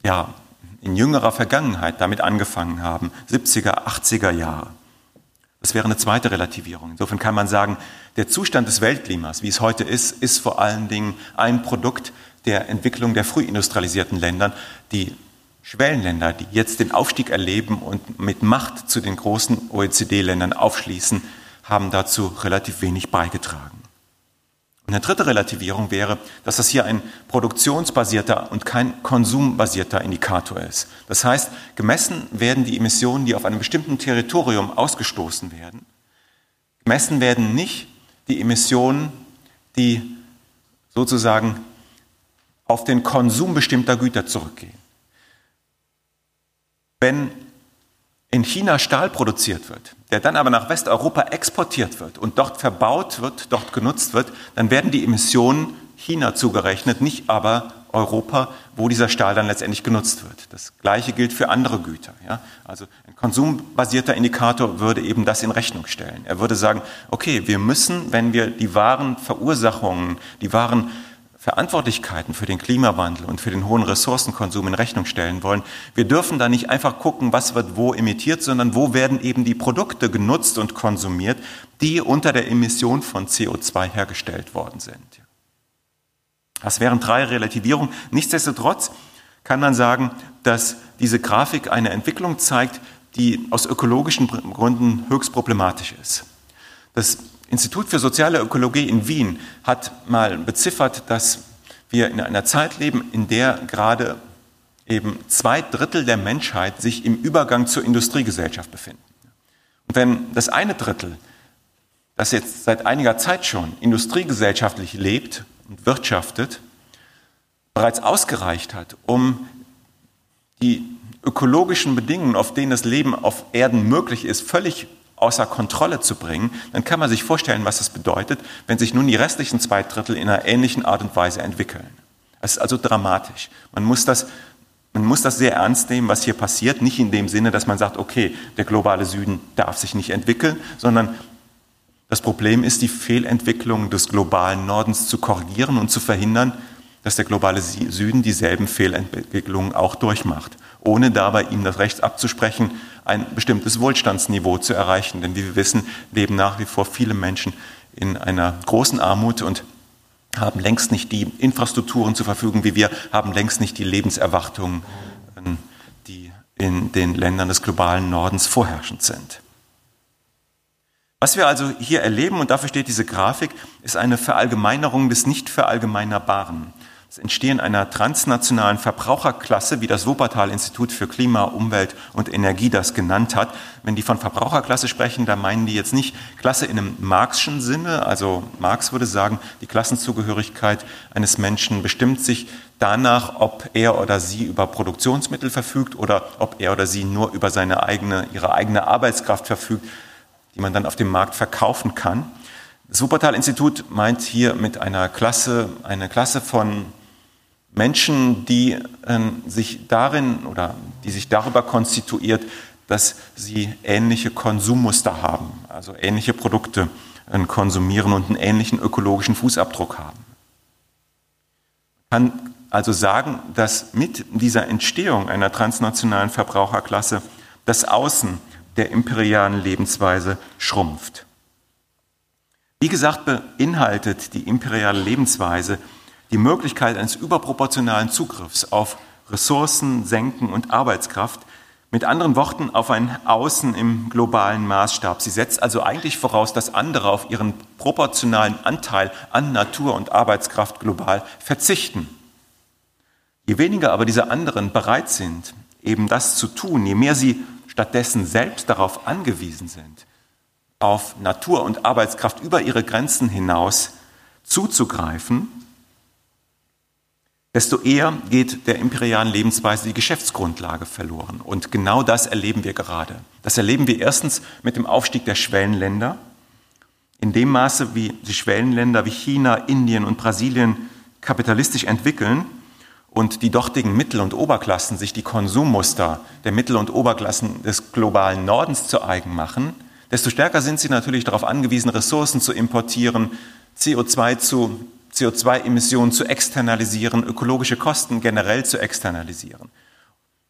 ja, in jüngerer Vergangenheit damit angefangen haben, 70er, 80er Jahre. Das wäre eine zweite Relativierung. Insofern kann man sagen, der Zustand des Weltklimas, wie es heute ist, ist vor allen Dingen ein Produkt der Entwicklung der frühindustrialisierten Länder. Die Schwellenländer, die jetzt den Aufstieg erleben und mit Macht zu den großen OECD-Ländern aufschließen, haben dazu relativ wenig beigetragen. Eine dritte Relativierung wäre, dass das hier ein produktionsbasierter und kein konsumbasierter Indikator ist. Das heißt, gemessen werden die Emissionen, die auf einem bestimmten Territorium ausgestoßen werden. Gemessen werden nicht die Emissionen, die sozusagen auf den Konsum bestimmter Güter zurückgehen. Wenn in China Stahl produziert wird, der dann aber nach Westeuropa exportiert wird und dort verbaut wird, dort genutzt wird, dann werden die Emissionen China zugerechnet, nicht aber Europa, wo dieser Stahl dann letztendlich genutzt wird. Das Gleiche gilt für andere Güter. Ja? Also ein konsumbasierter Indikator würde eben das in Rechnung stellen. Er würde sagen, okay, wir müssen, wenn wir die wahren Verursachungen, die wahren Verantwortlichkeiten für den Klimawandel und für den hohen Ressourcenkonsum in Rechnung stellen wollen. Wir dürfen da nicht einfach gucken, was wird wo emittiert, sondern wo werden eben die Produkte genutzt und konsumiert, die unter der Emission von CO2 hergestellt worden sind. Das wären drei Relativierungen. Nichtsdestotrotz kann man sagen, dass diese Grafik eine Entwicklung zeigt, die aus ökologischen Gründen höchst problematisch ist. Das Institut für soziale Ökologie in Wien hat mal beziffert, dass wir in einer Zeit leben, in der gerade eben zwei Drittel der Menschheit sich im Übergang zur Industriegesellschaft befinden. Und wenn das eine Drittel, das jetzt seit einiger Zeit schon industriegesellschaftlich lebt und wirtschaftet, bereits ausgereicht hat, um die ökologischen Bedingungen, auf denen das Leben auf Erden möglich ist, völlig außer Kontrolle zu bringen, dann kann man sich vorstellen, was das bedeutet, wenn sich nun die restlichen zwei Drittel in einer ähnlichen Art und Weise entwickeln. Das ist also dramatisch. Man muss das Man muss das sehr ernst nehmen, was hier passiert. Nicht in dem Sinne, dass man sagt, okay, der globale Süden darf sich nicht entwickeln, sondern das Problem ist, die Fehlentwicklung des globalen Nordens zu korrigieren und zu verhindern, dass der globale Süden dieselben Fehlentwicklungen auch durchmacht, ohne dabei ihm das Recht abzusprechen, ein bestimmtes Wohlstandsniveau zu erreichen. Denn wie wir wissen, leben nach wie vor viele Menschen in einer großen Armut und haben längst nicht die Infrastrukturen zur Verfügung wie wir, haben längst nicht die Lebenserwartungen, die in den Ländern des globalen Nordens vorherrschend sind. Was wir also hier erleben, und dafür steht diese Grafik, ist eine Verallgemeinerung des Nicht-Verallgemeinerbaren. Das Entstehen einer transnationalen Verbraucherklasse, wie das Wuppertal-Institut für Klima, Umwelt und Energie das genannt hat. Wenn die von Verbraucherklasse sprechen, da meinen die jetzt nicht Klasse in einem Marxischen Sinne. Also Marx würde sagen, die Klassenzugehörigkeit eines Menschen bestimmt sich danach, ob er oder sie über Produktionsmittel verfügt oder ob er oder sie nur über seine eigene, ihre eigene Arbeitskraft verfügt die man dann auf dem Markt verkaufen kann. Das Wuppertal-Institut meint hier mit einer Klasse, eine Klasse von Menschen, die äh, sich darin oder die sich darüber konstituiert, dass sie ähnliche Konsummuster haben, also ähnliche Produkte äh, konsumieren und einen ähnlichen ökologischen Fußabdruck haben. Kann also sagen, dass mit dieser Entstehung einer transnationalen Verbraucherklasse das Außen der imperialen Lebensweise schrumpft. Wie gesagt, beinhaltet die imperiale Lebensweise die Möglichkeit eines überproportionalen Zugriffs auf Ressourcen, Senken und Arbeitskraft, mit anderen Worten auf ein Außen im globalen Maßstab. Sie setzt also eigentlich voraus, dass andere auf ihren proportionalen Anteil an Natur und Arbeitskraft global verzichten. Je weniger aber diese anderen bereit sind, eben das zu tun, je mehr sie stattdessen selbst darauf angewiesen sind, auf Natur und Arbeitskraft über ihre Grenzen hinaus zuzugreifen, desto eher geht der imperialen Lebensweise die Geschäftsgrundlage verloren. Und genau das erleben wir gerade. Das erleben wir erstens mit dem Aufstieg der Schwellenländer. In dem Maße, wie die Schwellenländer wie China, Indien und Brasilien kapitalistisch entwickeln, und die dortigen Mittel- und Oberklassen sich die Konsummuster der Mittel- und Oberklassen des globalen Nordens zu eigen machen, desto stärker sind sie natürlich darauf angewiesen, Ressourcen zu importieren, CO2 zu CO2-Emissionen zu externalisieren, ökologische Kosten generell zu externalisieren.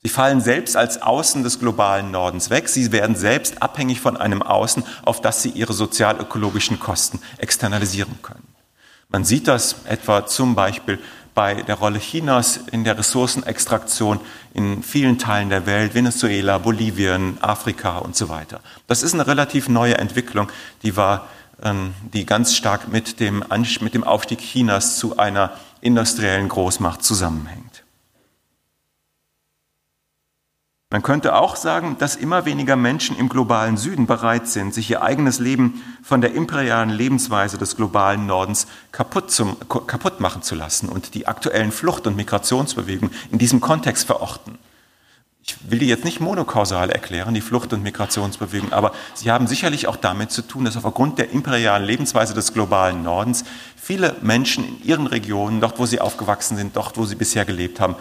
Sie fallen selbst als Außen des globalen Nordens weg. Sie werden selbst abhängig von einem Außen, auf das sie ihre sozialökologischen Kosten externalisieren können. Man sieht das etwa zum Beispiel bei der Rolle Chinas in der Ressourcenextraktion in vielen Teilen der Welt, Venezuela, Bolivien, Afrika und so weiter. Das ist eine relativ neue Entwicklung, die war, ähm, die ganz stark mit dem, mit dem Aufstieg Chinas zu einer industriellen Großmacht zusammenhängt. Man könnte auch sagen, dass immer weniger Menschen im globalen Süden bereit sind, sich ihr eigenes Leben von der imperialen Lebensweise des globalen Nordens kaputt, zum, kaputt machen zu lassen und die aktuellen Flucht- und Migrationsbewegungen in diesem Kontext verorten. Ich will die jetzt nicht monokausal erklären, die Flucht- und Migrationsbewegungen, aber sie haben sicherlich auch damit zu tun, dass aufgrund der imperialen Lebensweise des globalen Nordens viele Menschen in ihren Regionen, dort wo sie aufgewachsen sind, dort wo sie bisher gelebt haben,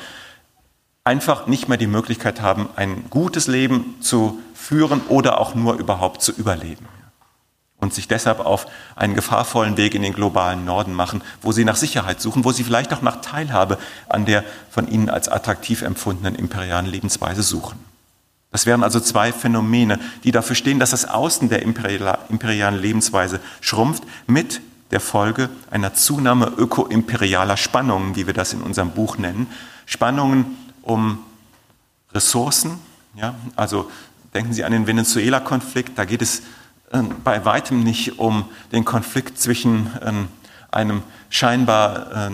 einfach nicht mehr die Möglichkeit haben, ein gutes Leben zu führen oder auch nur überhaupt zu überleben. Und sich deshalb auf einen gefahrvollen Weg in den globalen Norden machen, wo sie nach Sicherheit suchen, wo sie vielleicht auch nach Teilhabe an der von ihnen als attraktiv empfundenen imperialen Lebensweise suchen. Das wären also zwei Phänomene, die dafür stehen, dass das Außen der imperialen Lebensweise schrumpft mit der Folge einer Zunahme ökoimperialer Spannungen, wie wir das in unserem Buch nennen. Spannungen, um Ressourcen. Ja? Also denken Sie an den Venezuela-Konflikt. Da geht es äh, bei weitem nicht um den Konflikt zwischen äh, einem scheinbar äh,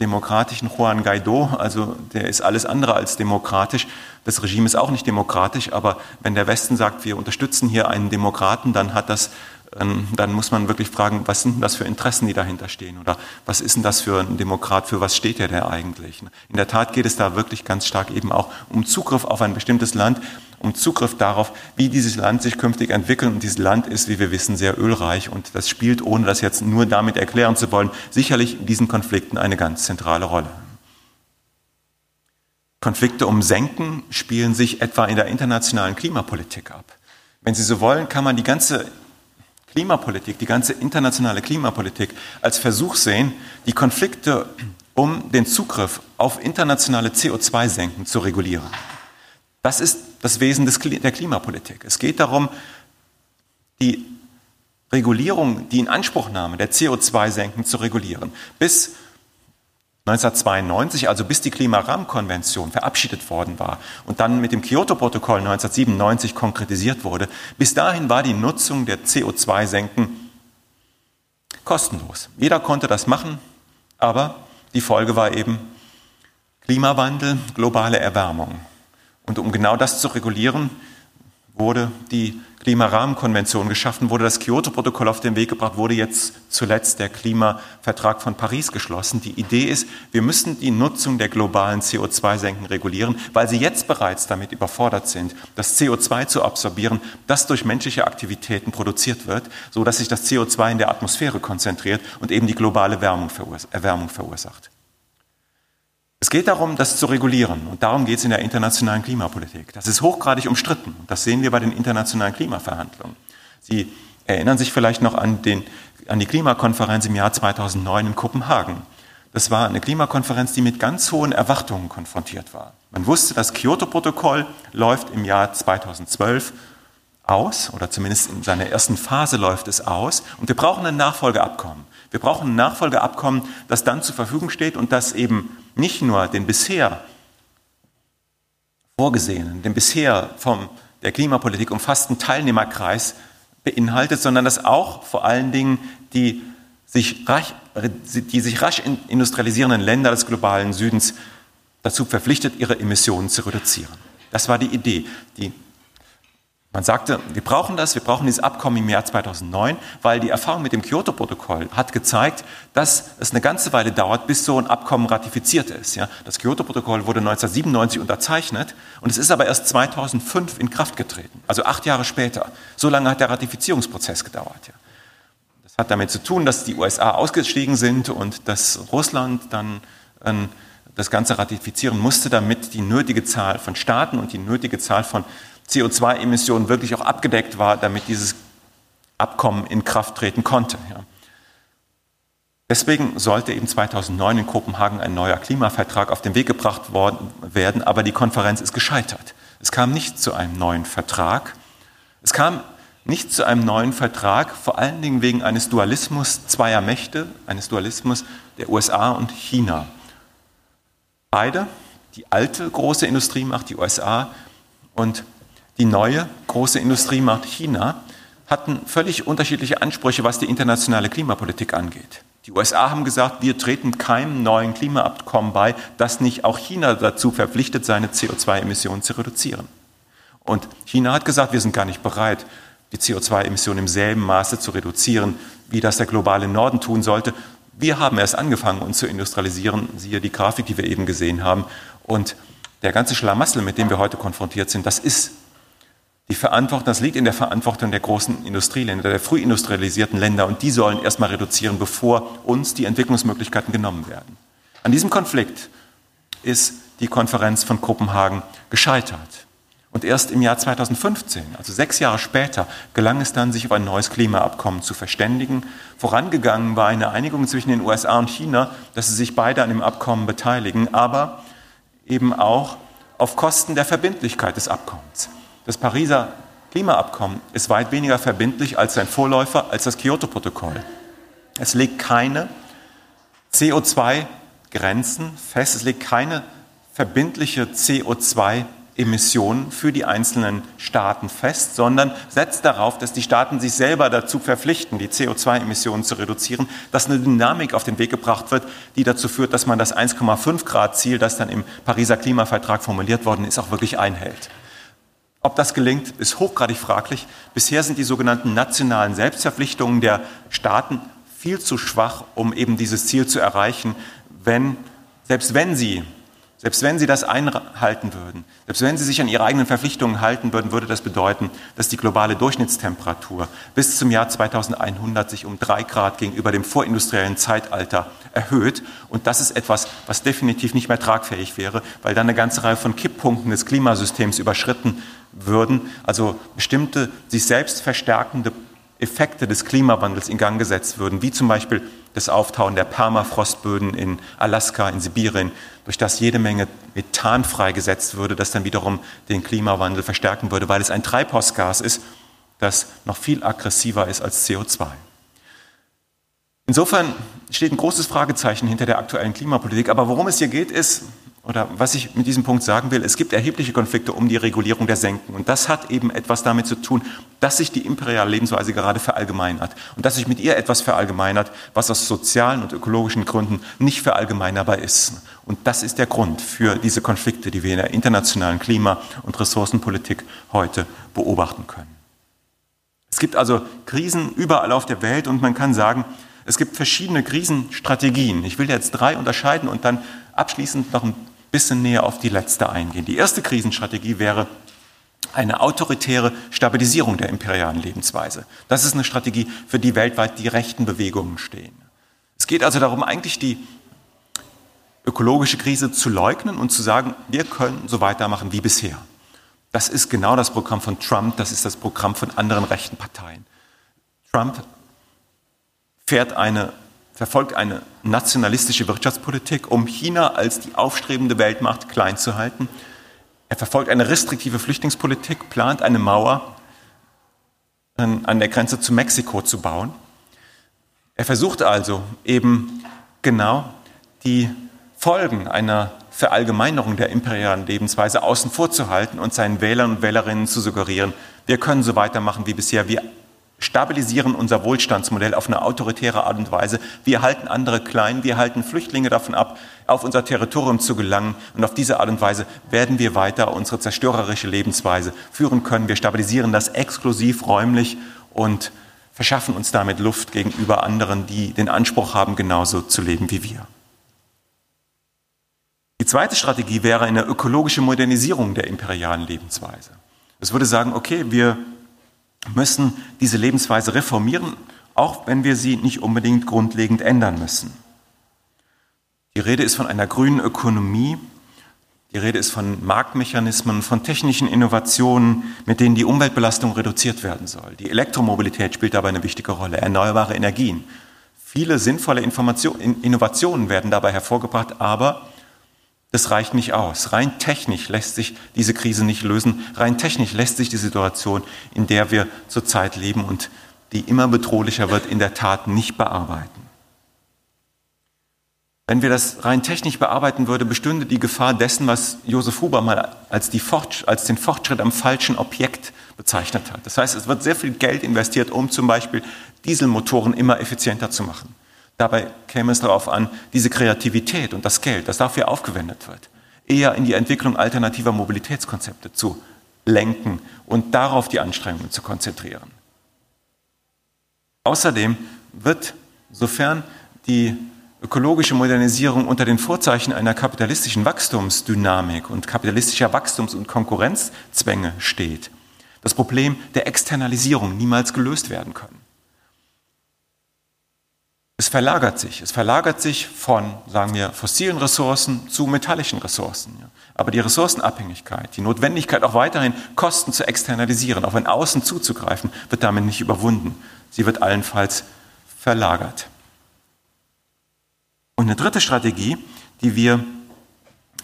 demokratischen Juan Guaido, also der ist alles andere als demokratisch. Das Regime ist auch nicht demokratisch, aber wenn der Westen sagt, wir unterstützen hier einen Demokraten, dann hat das dann muss man wirklich fragen, was sind denn das für Interessen, die dahinter stehen? Oder was ist denn das für ein Demokrat, für was steht der denn eigentlich? In der Tat geht es da wirklich ganz stark eben auch um Zugriff auf ein bestimmtes Land, um Zugriff darauf, wie dieses Land sich künftig entwickelt. Und dieses Land ist, wie wir wissen, sehr ölreich. Und das spielt, ohne das jetzt nur damit erklären zu wollen, sicherlich in diesen Konflikten eine ganz zentrale Rolle. Konflikte um Senken spielen sich etwa in der internationalen Klimapolitik ab. Wenn Sie so wollen, kann man die ganze Klimapolitik, die ganze internationale Klimapolitik als Versuch sehen, die Konflikte um den Zugriff auf internationale CO2-Senken zu regulieren. Das ist das Wesen des, der Klimapolitik. Es geht darum, die Regulierung, die Inanspruchnahme der CO2-Senken zu regulieren. Bis 1992, also bis die Klimarahmenkonvention verabschiedet worden war und dann mit dem Kyoto-Protokoll 1997 konkretisiert wurde, bis dahin war die Nutzung der CO2-Senken kostenlos. Jeder konnte das machen, aber die Folge war eben Klimawandel, globale Erwärmung. Und um genau das zu regulieren, wurde die Klimarahmenkonvention geschaffen, wurde das Kyoto-Protokoll auf den Weg gebracht, wurde jetzt zuletzt der Klimavertrag von Paris geschlossen. Die Idee ist, wir müssen die Nutzung der globalen CO2-Senken regulieren, weil sie jetzt bereits damit überfordert sind, das CO2 zu absorbieren, das durch menschliche Aktivitäten produziert wird, so dass sich das CO2 in der Atmosphäre konzentriert und eben die globale Erwärmung verursacht. Es geht darum, das zu regulieren. Und darum geht es in der internationalen Klimapolitik. Das ist hochgradig umstritten. Das sehen wir bei den internationalen Klimaverhandlungen. Sie erinnern sich vielleicht noch an, den, an die Klimakonferenz im Jahr 2009 in Kopenhagen. Das war eine Klimakonferenz, die mit ganz hohen Erwartungen konfrontiert war. Man wusste, das Kyoto-Protokoll läuft im Jahr 2012 aus, oder zumindest in seiner ersten Phase läuft es aus, und wir brauchen ein Nachfolgeabkommen. Wir brauchen ein Nachfolgeabkommen, das dann zur Verfügung steht und das eben nicht nur den bisher vorgesehenen, den bisher von der Klimapolitik umfassten Teilnehmerkreis beinhaltet, sondern dass auch vor allen Dingen die sich rasch, die sich rasch industrialisierenden Länder des globalen Südens dazu verpflichtet, ihre Emissionen zu reduzieren. Das war die Idee. Die man sagte, wir brauchen das, wir brauchen dieses Abkommen im Jahr 2009, weil die Erfahrung mit dem Kyoto-Protokoll hat gezeigt, dass es eine ganze Weile dauert, bis so ein Abkommen ratifiziert ist. Ja, das Kyoto-Protokoll wurde 1997 unterzeichnet und es ist aber erst 2005 in Kraft getreten, also acht Jahre später. So lange hat der Ratifizierungsprozess gedauert. Ja. Das hat damit zu tun, dass die USA ausgestiegen sind und dass Russland dann äh, das Ganze ratifizieren musste, damit die nötige Zahl von Staaten und die nötige Zahl von CO2-Emissionen wirklich auch abgedeckt war, damit dieses Abkommen in Kraft treten konnte. Ja. Deswegen sollte eben 2009 in Kopenhagen ein neuer Klimavertrag auf den Weg gebracht worden werden, aber die Konferenz ist gescheitert. Es kam nicht zu einem neuen Vertrag. Es kam nicht zu einem neuen Vertrag, vor allen Dingen wegen eines Dualismus zweier Mächte, eines Dualismus der USA und China. Beide, die alte große Industriemacht, die USA und die neue große Industriemacht China hatten völlig unterschiedliche Ansprüche, was die internationale Klimapolitik angeht. Die USA haben gesagt, wir treten keinem neuen Klimaabkommen bei, das nicht auch China dazu verpflichtet, seine CO2-Emissionen zu reduzieren. Und China hat gesagt, wir sind gar nicht bereit, die CO2-Emissionen im selben Maße zu reduzieren, wie das der globale Norden tun sollte. Wir haben erst angefangen, uns zu industrialisieren, siehe die Grafik, die wir eben gesehen haben. Und der ganze Schlamassel, mit dem wir heute konfrontiert sind, das ist die Verantwortung, das liegt in der Verantwortung der großen Industrieländer, der frühindustrialisierten Länder und die sollen erstmal reduzieren, bevor uns die Entwicklungsmöglichkeiten genommen werden. An diesem Konflikt ist die Konferenz von Kopenhagen gescheitert. Und erst im Jahr 2015, also sechs Jahre später, gelang es dann, sich auf ein neues Klimaabkommen zu verständigen. Vorangegangen war eine Einigung zwischen den USA und China, dass sie sich beide an dem Abkommen beteiligen, aber eben auch auf Kosten der Verbindlichkeit des Abkommens. Das Pariser Klimaabkommen ist weit weniger verbindlich als sein Vorläufer, als das Kyoto-Protokoll. Es legt keine CO2-Grenzen fest, es legt keine verbindliche CO2-Emissionen für die einzelnen Staaten fest, sondern setzt darauf, dass die Staaten sich selber dazu verpflichten, die CO2-Emissionen zu reduzieren, dass eine Dynamik auf den Weg gebracht wird, die dazu führt, dass man das 1,5 Grad-Ziel, das dann im Pariser Klimavertrag formuliert worden ist, auch wirklich einhält. Ob das gelingt, ist hochgradig fraglich. Bisher sind die sogenannten nationalen Selbstverpflichtungen der Staaten viel zu schwach, um eben dieses Ziel zu erreichen, wenn, selbst wenn sie Selbst wenn sie das einhalten würden, selbst wenn sie sich an ihre eigenen Verpflichtungen halten würden, würde das bedeuten, dass die globale Durchschnittstemperatur bis zum Jahr 2100 sich um drei Grad gegenüber dem vorindustriellen Zeitalter erhöht. Und das ist etwas, was definitiv nicht mehr tragfähig wäre, weil dann eine ganze Reihe von Kipppunkten des Klimasystems überschritten würden, also bestimmte sich selbst verstärkende Effekte des Klimawandels in Gang gesetzt würden, wie zum Beispiel das Auftauen der Permafrostböden in Alaska, in Sibirien, durch das jede Menge Methan freigesetzt würde, das dann wiederum den Klimawandel verstärken würde, weil es ein Treibhausgas ist, das noch viel aggressiver ist als CO2. Insofern steht ein großes Fragezeichen hinter der aktuellen Klimapolitik. Aber worum es hier geht, ist, oder was ich mit diesem Punkt sagen will, es gibt erhebliche Konflikte um die Regulierung der Senken. Und das hat eben etwas damit zu tun, dass sich die imperiale Lebensweise gerade verallgemeinert. Und dass sich mit ihr etwas verallgemeinert, was aus sozialen und ökologischen Gründen nicht verallgemeinerbar ist. Und das ist der Grund für diese Konflikte, die wir in der internationalen Klima- und Ressourcenpolitik heute beobachten können. Es gibt also Krisen überall auf der Welt und man kann sagen, es gibt verschiedene Krisenstrategien. Ich will jetzt drei unterscheiden und dann abschließend noch ein bisschen näher auf die letzte eingehen. Die erste Krisenstrategie wäre eine autoritäre Stabilisierung der imperialen Lebensweise. Das ist eine Strategie, für die weltweit die rechten Bewegungen stehen. Es geht also darum, eigentlich die ökologische Krise zu leugnen und zu sagen, wir können so weitermachen wie bisher. Das ist genau das Programm von Trump, das ist das Programm von anderen rechten Parteien. Trump fährt eine verfolgt eine nationalistische Wirtschaftspolitik, um China als die aufstrebende Weltmacht klein zu halten. Er verfolgt eine restriktive Flüchtlingspolitik, plant eine Mauer an der Grenze zu Mexiko zu bauen. Er versucht also eben genau die Folgen einer Verallgemeinerung der imperialen Lebensweise außen vor zu halten und seinen Wählern und Wählerinnen zu suggerieren, wir können so weitermachen wie bisher, wir stabilisieren unser Wohlstandsmodell auf eine autoritäre Art und Weise. Wir halten andere klein, wir halten Flüchtlinge davon ab, auf unser Territorium zu gelangen. Und auf diese Art und Weise werden wir weiter unsere zerstörerische Lebensweise führen können. Wir stabilisieren das exklusiv räumlich und verschaffen uns damit Luft gegenüber anderen, die den Anspruch haben, genauso zu leben wie wir. Die zweite Strategie wäre eine ökologische Modernisierung der imperialen Lebensweise. Es würde sagen, okay, wir müssen diese Lebensweise reformieren, auch wenn wir sie nicht unbedingt grundlegend ändern müssen. Die Rede ist von einer grünen Ökonomie, die Rede ist von Marktmechanismen, von technischen Innovationen, mit denen die Umweltbelastung reduziert werden soll. Die Elektromobilität spielt dabei eine wichtige Rolle, erneuerbare Energien. Viele sinnvolle Innovationen werden dabei hervorgebracht, aber das reicht nicht aus. Rein technisch lässt sich diese Krise nicht lösen. Rein technisch lässt sich die Situation, in der wir zurzeit leben und die immer bedrohlicher wird, in der Tat nicht bearbeiten. Wenn wir das rein technisch bearbeiten würden, bestünde die Gefahr dessen, was Josef Huber mal als, als, den Fortschritt am falschen Objekt bezeichnet hat. Das heißt, es wird sehr viel Geld investiert, um zum Beispiel Dieselmotoren immer effizienter zu machen. Dabei käme es darauf an, diese Kreativität und das Geld, das dafür aufgewendet wird, eher in die Entwicklung alternativer Mobilitätskonzepte zu lenken und darauf die Anstrengungen zu konzentrieren. Außerdem wird, sofern die ökologische Modernisierung unter den Vorzeichen einer kapitalistischen Wachstumsdynamik und kapitalistischer Wachstums- und Konkurrenzzwänge steht, das Problem der Externalisierung niemals gelöst werden können. Es verlagert sich. Es verlagert sich von, sagen wir, fossilen Ressourcen zu metallischen Ressourcen. Aber die Ressourcenabhängigkeit, die Notwendigkeit auch weiterhin Kosten zu externalisieren, auf ein Außen zuzugreifen, wird damit nicht überwunden. Sie wird allenfalls verlagert. Und eine dritte Strategie, die wir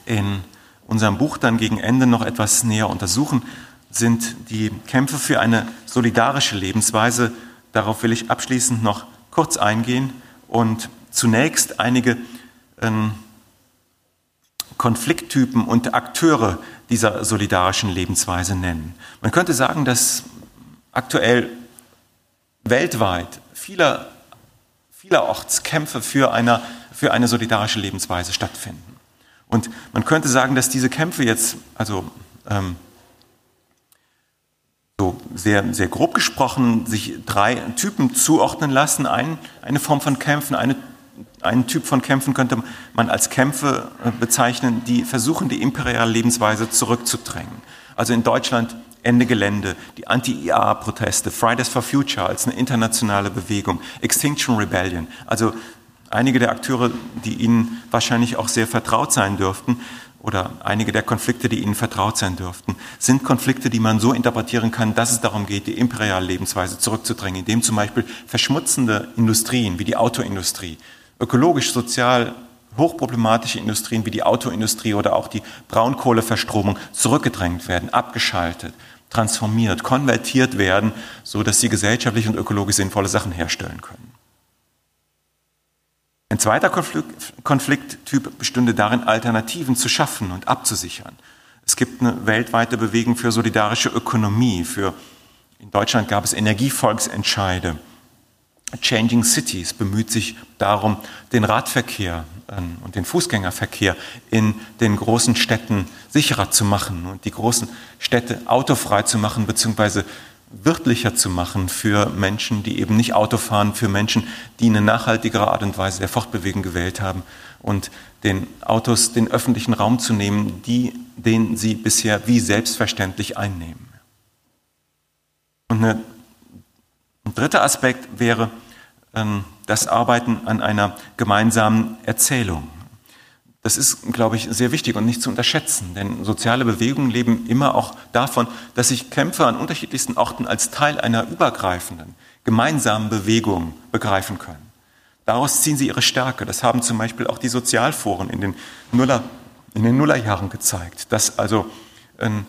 in unserem Buch dann gegen Ende noch etwas näher untersuchen, sind die Kämpfe für eine solidarische Lebensweise. Darauf will ich abschließend noch kurz eingehen und zunächst einige ähm, Konflikttypen und Akteure dieser solidarischen Lebensweise nennen. Man könnte sagen, dass aktuell weltweit vieler, vielerorts Kämpfe für eine, für eine solidarische Lebensweise stattfinden. Und man könnte sagen, dass diese Kämpfe jetzt, also ähm, so sehr, sehr grob gesprochen, sich drei Typen zuordnen lassen. Ein, eine Form von Kämpfen, eine einen Typ von Kämpfen könnte man als Kämpfe äh, bezeichnen, die versuchen, die imperiale Lebensweise zurückzudrängen. Also in Deutschland Ende Gelände, die Anti-IA-Proteste, Fridays for Future als eine internationale Bewegung, Extinction Rebellion, also einige der Akteure, die Ihnen wahrscheinlich auch sehr vertraut sein dürften, oder einige der Konflikte, die Ihnen vertraut sein dürften, sind Konflikte, die man so interpretieren kann, dass es darum geht, die imperiale Lebensweise zurückzudrängen, indem zum Beispiel verschmutzende Industrien wie die Autoindustrie, ökologisch, sozial hochproblematische Industrien wie die Autoindustrie oder auch die Braunkohleverstromung zurückgedrängt werden, abgeschaltet, transformiert, konvertiert werden, so dass sie gesellschaftlich und ökologisch sinnvolle Sachen herstellen können. Ein zweiter Konflikttyp bestünde darin, Alternativen zu schaffen und abzusichern. Es gibt eine weltweite Bewegung für solidarische Ökonomie. Für, in Deutschland gab es Energievolksentscheide. Changing Cities bemüht sich darum, den Radverkehr ähm, und den Fußgängerverkehr in den großen Städten sicherer zu machen und die großen Städte autofrei zu machen, beziehungsweise wirtlicher zu machen für Menschen, die eben nicht Auto fahren, für Menschen, die eine nachhaltigere Art und Weise der Fortbewegung gewählt haben und den Autos den öffentlichen Raum zu nehmen, die, den sie bisher wie selbstverständlich einnehmen. Und eine, ein dritter Aspekt wäre ähm, das Arbeiten an einer gemeinsamen Erzählung. Das ist, glaube ich, sehr wichtig und nicht zu unterschätzen, denn soziale Bewegungen leben immer auch davon, dass sich Kämpfer an unterschiedlichsten Orten als Teil einer übergreifenden, gemeinsamen Bewegung begreifen können. Daraus ziehen sie ihre Stärke. Das haben zum Beispiel auch die Sozialforen in den, Nuller, in den Nullerjahren gezeigt, dass also ein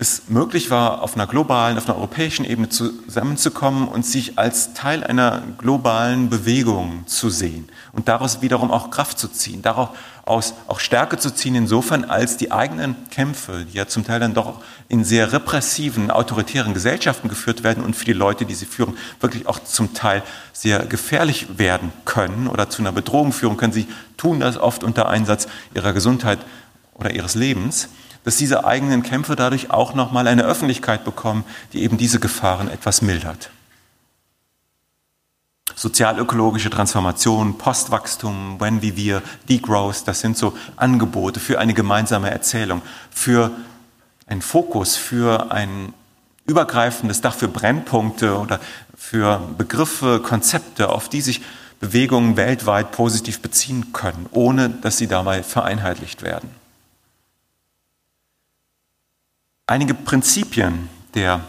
es möglich war, auf einer globalen, auf einer europäischen Ebene zusammenzukommen und sich als Teil einer globalen Bewegung zu sehen und daraus wiederum auch Kraft zu ziehen, daraus auch Stärke zu ziehen, insofern als die eigenen Kämpfe, die ja zum Teil dann doch in sehr repressiven, autoritären Gesellschaften geführt werden und für die Leute, die sie führen, wirklich auch zum Teil sehr gefährlich werden können oder zu einer Bedrohung führen können. Sie tun das oft unter Einsatz ihrer Gesundheit oder ihres Lebens dass diese eigenen Kämpfe dadurch auch nochmal eine Öffentlichkeit bekommen, die eben diese Gefahren etwas mildert. Sozialökologische Transformation, Postwachstum, When We Wir, Degrowth, das sind so Angebote für eine gemeinsame Erzählung, für einen Fokus, für ein übergreifendes Dach für Brennpunkte oder für Begriffe, Konzepte, auf die sich Bewegungen weltweit positiv beziehen können, ohne dass sie dabei vereinheitlicht werden. Einige Prinzipien der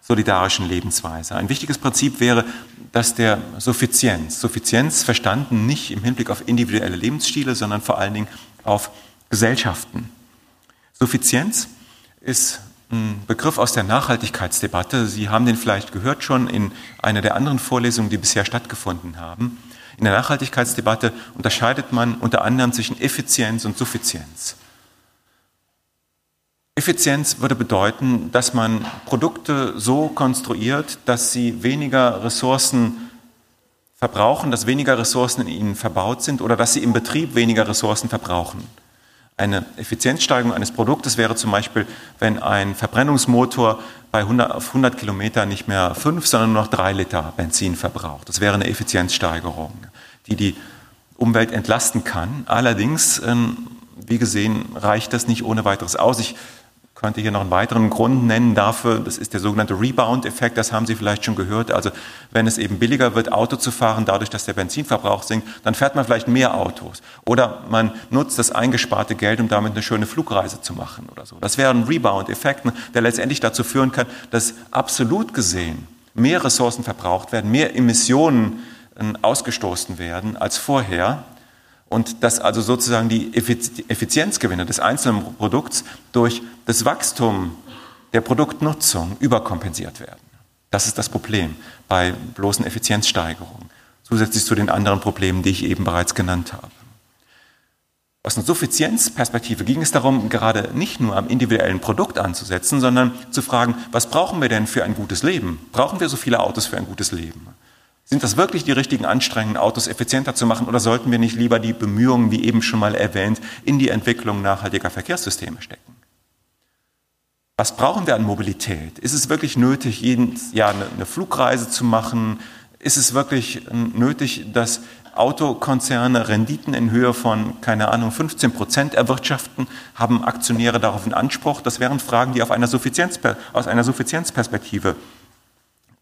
solidarischen Lebensweise. Ein wichtiges Prinzip wäre das der Suffizienz. Suffizienz verstanden nicht im Hinblick auf individuelle Lebensstile, sondern vor allen Dingen auf Gesellschaften. Suffizienz ist ein Begriff aus der Nachhaltigkeitsdebatte. Sie haben den vielleicht gehört schon in einer der anderen Vorlesungen, die bisher stattgefunden haben. In der Nachhaltigkeitsdebatte unterscheidet man unter anderem zwischen Effizienz und Suffizienz. Effizienz würde bedeuten, dass man Produkte so konstruiert, dass sie weniger Ressourcen verbrauchen, dass weniger Ressourcen in ihnen verbaut sind oder dass sie im Betrieb weniger Ressourcen verbrauchen. Eine Effizienzsteigerung eines Produktes wäre zum Beispiel, wenn ein Verbrennungsmotor bei 100, auf 100 Kilometer nicht mehr fünf, sondern nur noch drei Liter Benzin verbraucht. Das wäre eine Effizienzsteigerung, die die Umwelt entlasten kann. Allerdings, ähm, wie gesehen, reicht das nicht ohne weiteres aus. Ich könnte hier noch einen weiteren Grund nennen dafür, das ist der sogenannte Rebound-Effekt, das haben Sie vielleicht schon gehört. Also wenn es eben billiger wird, Auto zu fahren, dadurch, dass der Benzinverbrauch sinkt, dann fährt man vielleicht mehr Autos. Oder man nutzt das eingesparte Geld, um damit eine schöne Flugreise zu machen oder so. Das wäre ein Rebound-Effekt, der letztendlich dazu führen kann, dass absolut gesehen mehr Ressourcen verbraucht werden, mehr Emissionen äh, ausgestoßen werden als vorher und dass also sozusagen die Effizienzgewinne des einzelnen Produkts durch das Wachstum der Produktnutzung überkompensiert werden. Das ist das Problem bei bloßen Effizienzsteigerungen, zusätzlich zu den anderen Problemen, die ich eben bereits genannt habe. Aus einer Suffizienzperspektive ging es darum, gerade nicht nur am individuellen Produkt anzusetzen, sondern zu fragen, was brauchen wir denn für ein gutes Leben? Brauchen wir so viele Autos für ein gutes Leben? Sind das wirklich die richtigen Anstrengungen, Autos effizienter zu machen oder sollten wir nicht lieber die Bemühungen, wie eben schon mal erwähnt, in die Entwicklung nachhaltiger Verkehrssysteme stecken? Was brauchen wir an Mobilität? Ist es wirklich nötig, jedes Jahr eine Flugreise zu machen? Ist es wirklich nötig, dass Autokonzerne Renditen in Höhe von, keine Ahnung, 15 Prozent erwirtschaften, haben Aktionäre darauf einen Anspruch. Das wären Fragen, die auf einer Suffizienz, aus einer Suffizienzperspektive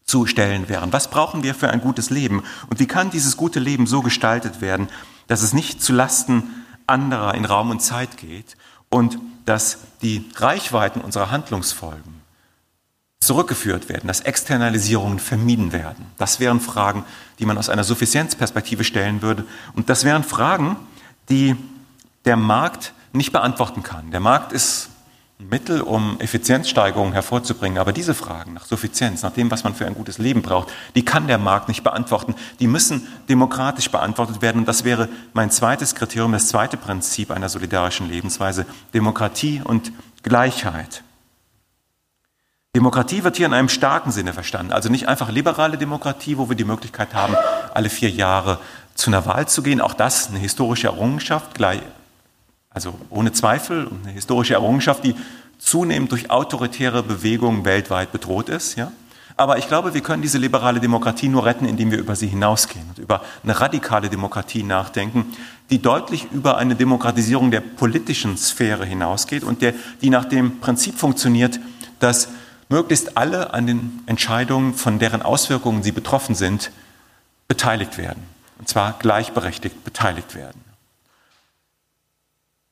zu stellen wären. Was brauchen wir für ein gutes Leben? Und wie kann dieses gute Leben so gestaltet werden, dass es nicht zu Lasten anderer in Raum und Zeit geht und dass die Reichweiten unserer Handlungsfolgen zurückgeführt werden, dass Externalisierungen vermieden werden. Das wären Fragen, die man aus einer Suffizienzperspektive stellen würde. Und das wären Fragen, die der Markt nicht beantworten kann. Der Markt ist Mittel, um Effizienzsteigerungen hervorzubringen. Aber diese Fragen nach Suffizienz, nach dem, was man für ein gutes Leben braucht, die kann der Markt nicht beantworten. Die müssen demokratisch beantwortet werden. Und das wäre mein zweites Kriterium, das zweite Prinzip einer solidarischen Lebensweise, Demokratie und Gleichheit. Demokratie wird hier in einem starken Sinne verstanden. Also nicht einfach liberale Demokratie, wo wir die Möglichkeit haben, alle vier Jahre zu einer Wahl zu gehen. Auch das eine historische Errungenschaft, also ohne Zweifel eine historische Errungenschaft, die zunehmend durch autoritäre Bewegungen weltweit bedroht ist. Ja? Aber ich glaube, wir können diese liberale Demokratie nur retten, indem wir über sie hinausgehen und über eine radikale Demokratie nachdenken, die deutlich über eine Demokratisierung der politischen Sphäre hinausgeht und der, die nach dem Prinzip funktioniert, dass möglichst alle an den Entscheidungen, von deren Auswirkungen sie betroffen sind, beteiligt werden. Und zwar gleichberechtigt beteiligt werden.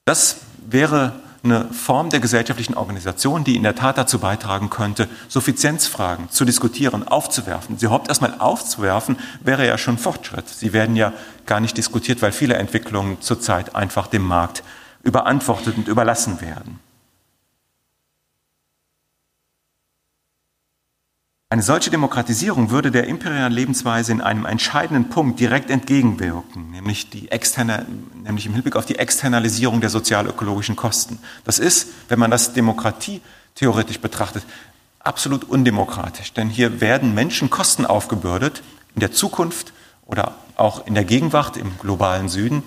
Das wäre eine Form der gesellschaftlichen Organisation, die in der Tat dazu beitragen könnte, Suffizienzfragen zu diskutieren, aufzuwerfen. Sie überhaupt erstmal aufzuwerfen, wäre ja schon Fortschritt. Sie werden ja gar nicht diskutiert, weil viele Entwicklungen zurzeit einfach dem Markt überantwortet und überlassen werden. Eine solche Demokratisierung würde der imperialen Lebensweise in einem entscheidenden Punkt direkt entgegenwirken, nämlich, die externe, nämlich im Hinblick auf die Externalisierung der sozialökologischen Kosten. Das ist, wenn man das Demokratie theoretisch betrachtet, absolut undemokratisch, denn hier werden Menschen Kosten aufgebürdet in der Zukunft oder auch in der Gegenwart im globalen Süden,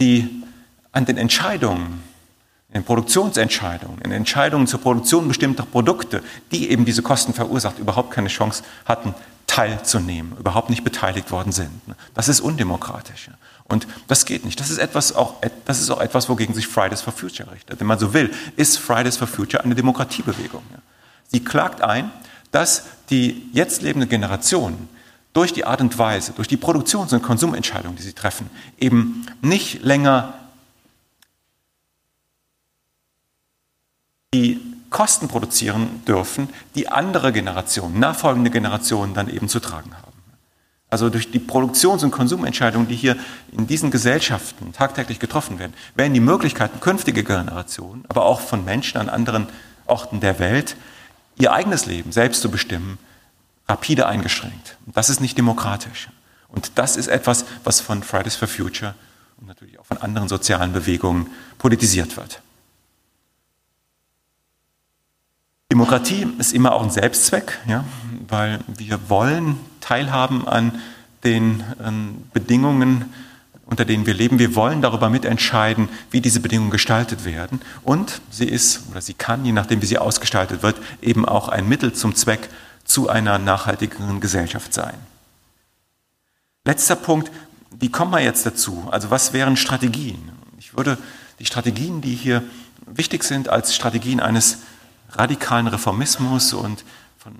die an den Entscheidungen in Produktionsentscheidungen, in Entscheidungen zur Produktion bestimmter Produkte, die eben diese Kosten verursacht, überhaupt keine Chance hatten, teilzunehmen, überhaupt nicht beteiligt worden sind. Das ist undemokratisch. Und das geht nicht. Das ist, etwas auch, das ist auch etwas, wogegen sich Fridays for Future richtet. Wenn man so will, ist Fridays for Future eine Demokratiebewegung. Sie klagt ein, dass die jetzt lebende Generation durch die Art und Weise, durch die Produktions- und Konsumentscheidungen, die sie treffen, eben nicht länger die Kosten produzieren dürfen, die andere Generationen, nachfolgende Generationen dann eben zu tragen haben. Also durch die Produktions- und Konsumentscheidungen, die hier in diesen Gesellschaften tagtäglich getroffen werden, werden die Möglichkeiten künftiger Generationen, aber auch von Menschen an anderen Orten der Welt, ihr eigenes Leben selbst zu bestimmen, rapide eingeschränkt. Und das ist nicht demokratisch. Und das ist etwas, was von Fridays for Future und natürlich auch von anderen sozialen Bewegungen politisiert wird. Demokratie ist immer auch ein Selbstzweck, ja, weil wir wollen teilhaben an den an Bedingungen, unter denen wir leben. Wir wollen darüber mitentscheiden, wie diese Bedingungen gestaltet werden. Und sie ist oder sie kann, je nachdem wie sie ausgestaltet wird, eben auch ein Mittel zum Zweck zu einer nachhaltigeren Gesellschaft sein. Letzter Punkt, wie kommen wir jetzt dazu? Also was wären Strategien? Ich würde die Strategien, die hier wichtig sind, als Strategien eines radikalen Reformismus und von,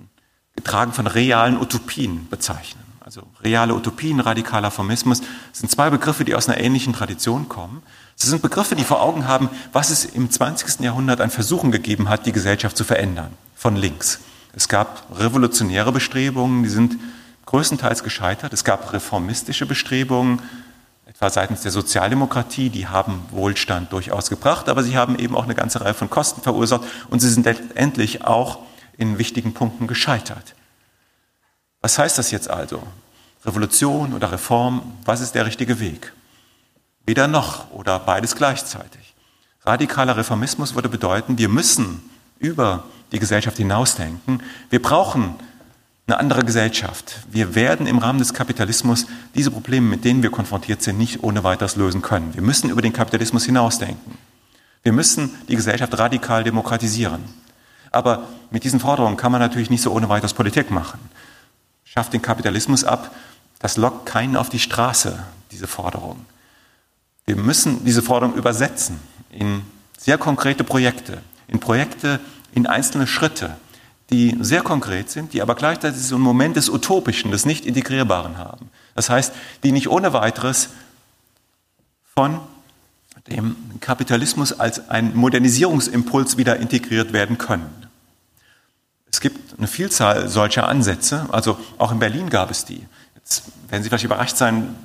getragen von realen Utopien bezeichnen. Also reale Utopien, radikaler Reformismus sind zwei Begriffe, die aus einer ähnlichen Tradition kommen. Sie sind Begriffe, die vor Augen haben, was es im 20. Jahrhundert an Versuchen gegeben hat, die Gesellschaft zu verändern, von links. Es gab revolutionäre Bestrebungen, die sind größtenteils gescheitert. Es gab reformistische Bestrebungen, etwa seitens der Sozialdemokratie, die haben Wohlstand durchaus gebracht, aber sie haben eben auch eine ganze Reihe von Kosten verursacht und sie sind letztendlich auch in wichtigen Punkten gescheitert. Was heißt das jetzt also? Revolution oder Reform, was ist der richtige Weg? Weder noch oder beides gleichzeitig. Radikaler Reformismus würde bedeuten, wir müssen über die Gesellschaft hinausdenken. Wir brauchen eine andere Gesellschaft. Wir werden im Rahmen des Kapitalismus diese Probleme, mit denen wir konfrontiert sind, nicht ohne weiteres lösen können. Wir müssen über den Kapitalismus hinausdenken. Wir müssen die Gesellschaft radikal demokratisieren. Aber mit diesen Forderungen kann man natürlich nicht so ohne weiteres Politik machen. Schafft den Kapitalismus ab, Das lockt keinen auf die Straße, diese Forderung. Wir müssen diese Forderung übersetzen in sehr konkrete Projekte, in Projekte, in einzelne Schritte, die sehr konkret sind, die aber gleichzeitig so einen Moment des Utopischen, des Nicht-Integrierbaren haben. Das heißt, die nicht ohne weiteres von dem Kapitalismus als ein Modernisierungsimpuls wieder integriert werden können. Es gibt eine Vielzahl solcher Ansätze, also auch in Berlin gab es die. Jetzt werden Sie vielleicht überrascht sein,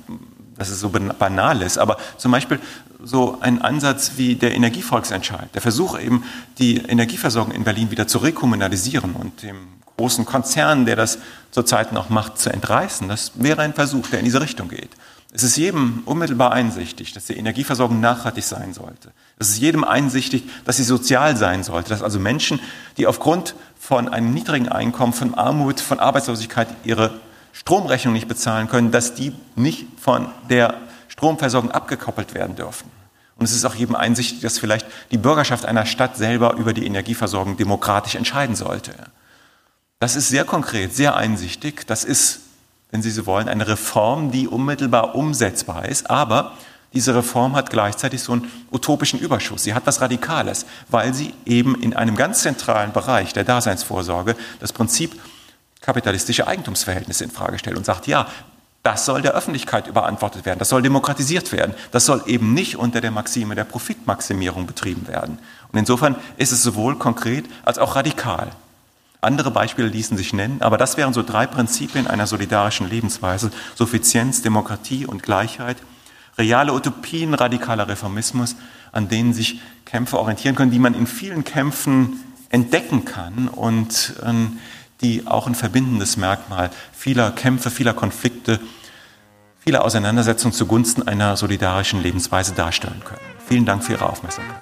dass es so banal ist, aber zum Beispiel so ein Ansatz wie der Energievolksentscheid, der Versuch eben, die Energieversorgung in Berlin wieder zu rekommunalisieren und dem großen Konzern, der das zurzeit noch macht, zu entreißen, das wäre ein Versuch, der in diese Richtung geht. Es ist jedem unmittelbar einsichtig, dass die Energieversorgung nachhaltig sein sollte. Es ist jedem einsichtig, dass sie sozial sein sollte, dass also Menschen, die aufgrund von einem niedrigen Einkommen, von Armut, von Arbeitslosigkeit ihre Stromrechnung nicht bezahlen können, dass die nicht von der Stromversorgung abgekoppelt werden dürfen. Und es ist auch jedem einsichtig, dass vielleicht die Bürgerschaft einer Stadt selber über die Energieversorgung demokratisch entscheiden sollte. Das ist sehr konkret, sehr einsichtig. Das ist wenn Sie so wollen, eine Reform, die unmittelbar umsetzbar ist. Aber diese Reform hat gleichzeitig so einen utopischen Überschuss. Sie hat was Radikales, weil sie eben in einem ganz zentralen Bereich der Daseinsvorsorge das Prinzip kapitalistische Eigentumsverhältnisse in Frage stellt und sagt, ja, das soll der Öffentlichkeit überantwortet werden, das soll demokratisiert werden, das soll eben nicht unter der Maxime der Profitmaximierung betrieben werden. Und insofern ist es sowohl konkret als auch radikal. Andere Beispiele ließen sich nennen, aber das wären so drei Prinzipien einer solidarischen Lebensweise. Suffizienz, Demokratie und Gleichheit. Reale Utopien, radikaler Reformismus, an denen sich Kämpfe orientieren können, die man in vielen Kämpfen entdecken kann und äh, die auch ein verbindendes Merkmal vieler Kämpfe, vieler Konflikte, vieler Auseinandersetzungen zugunsten einer solidarischen Lebensweise darstellen können. Vielen Dank für Ihre Aufmerksamkeit.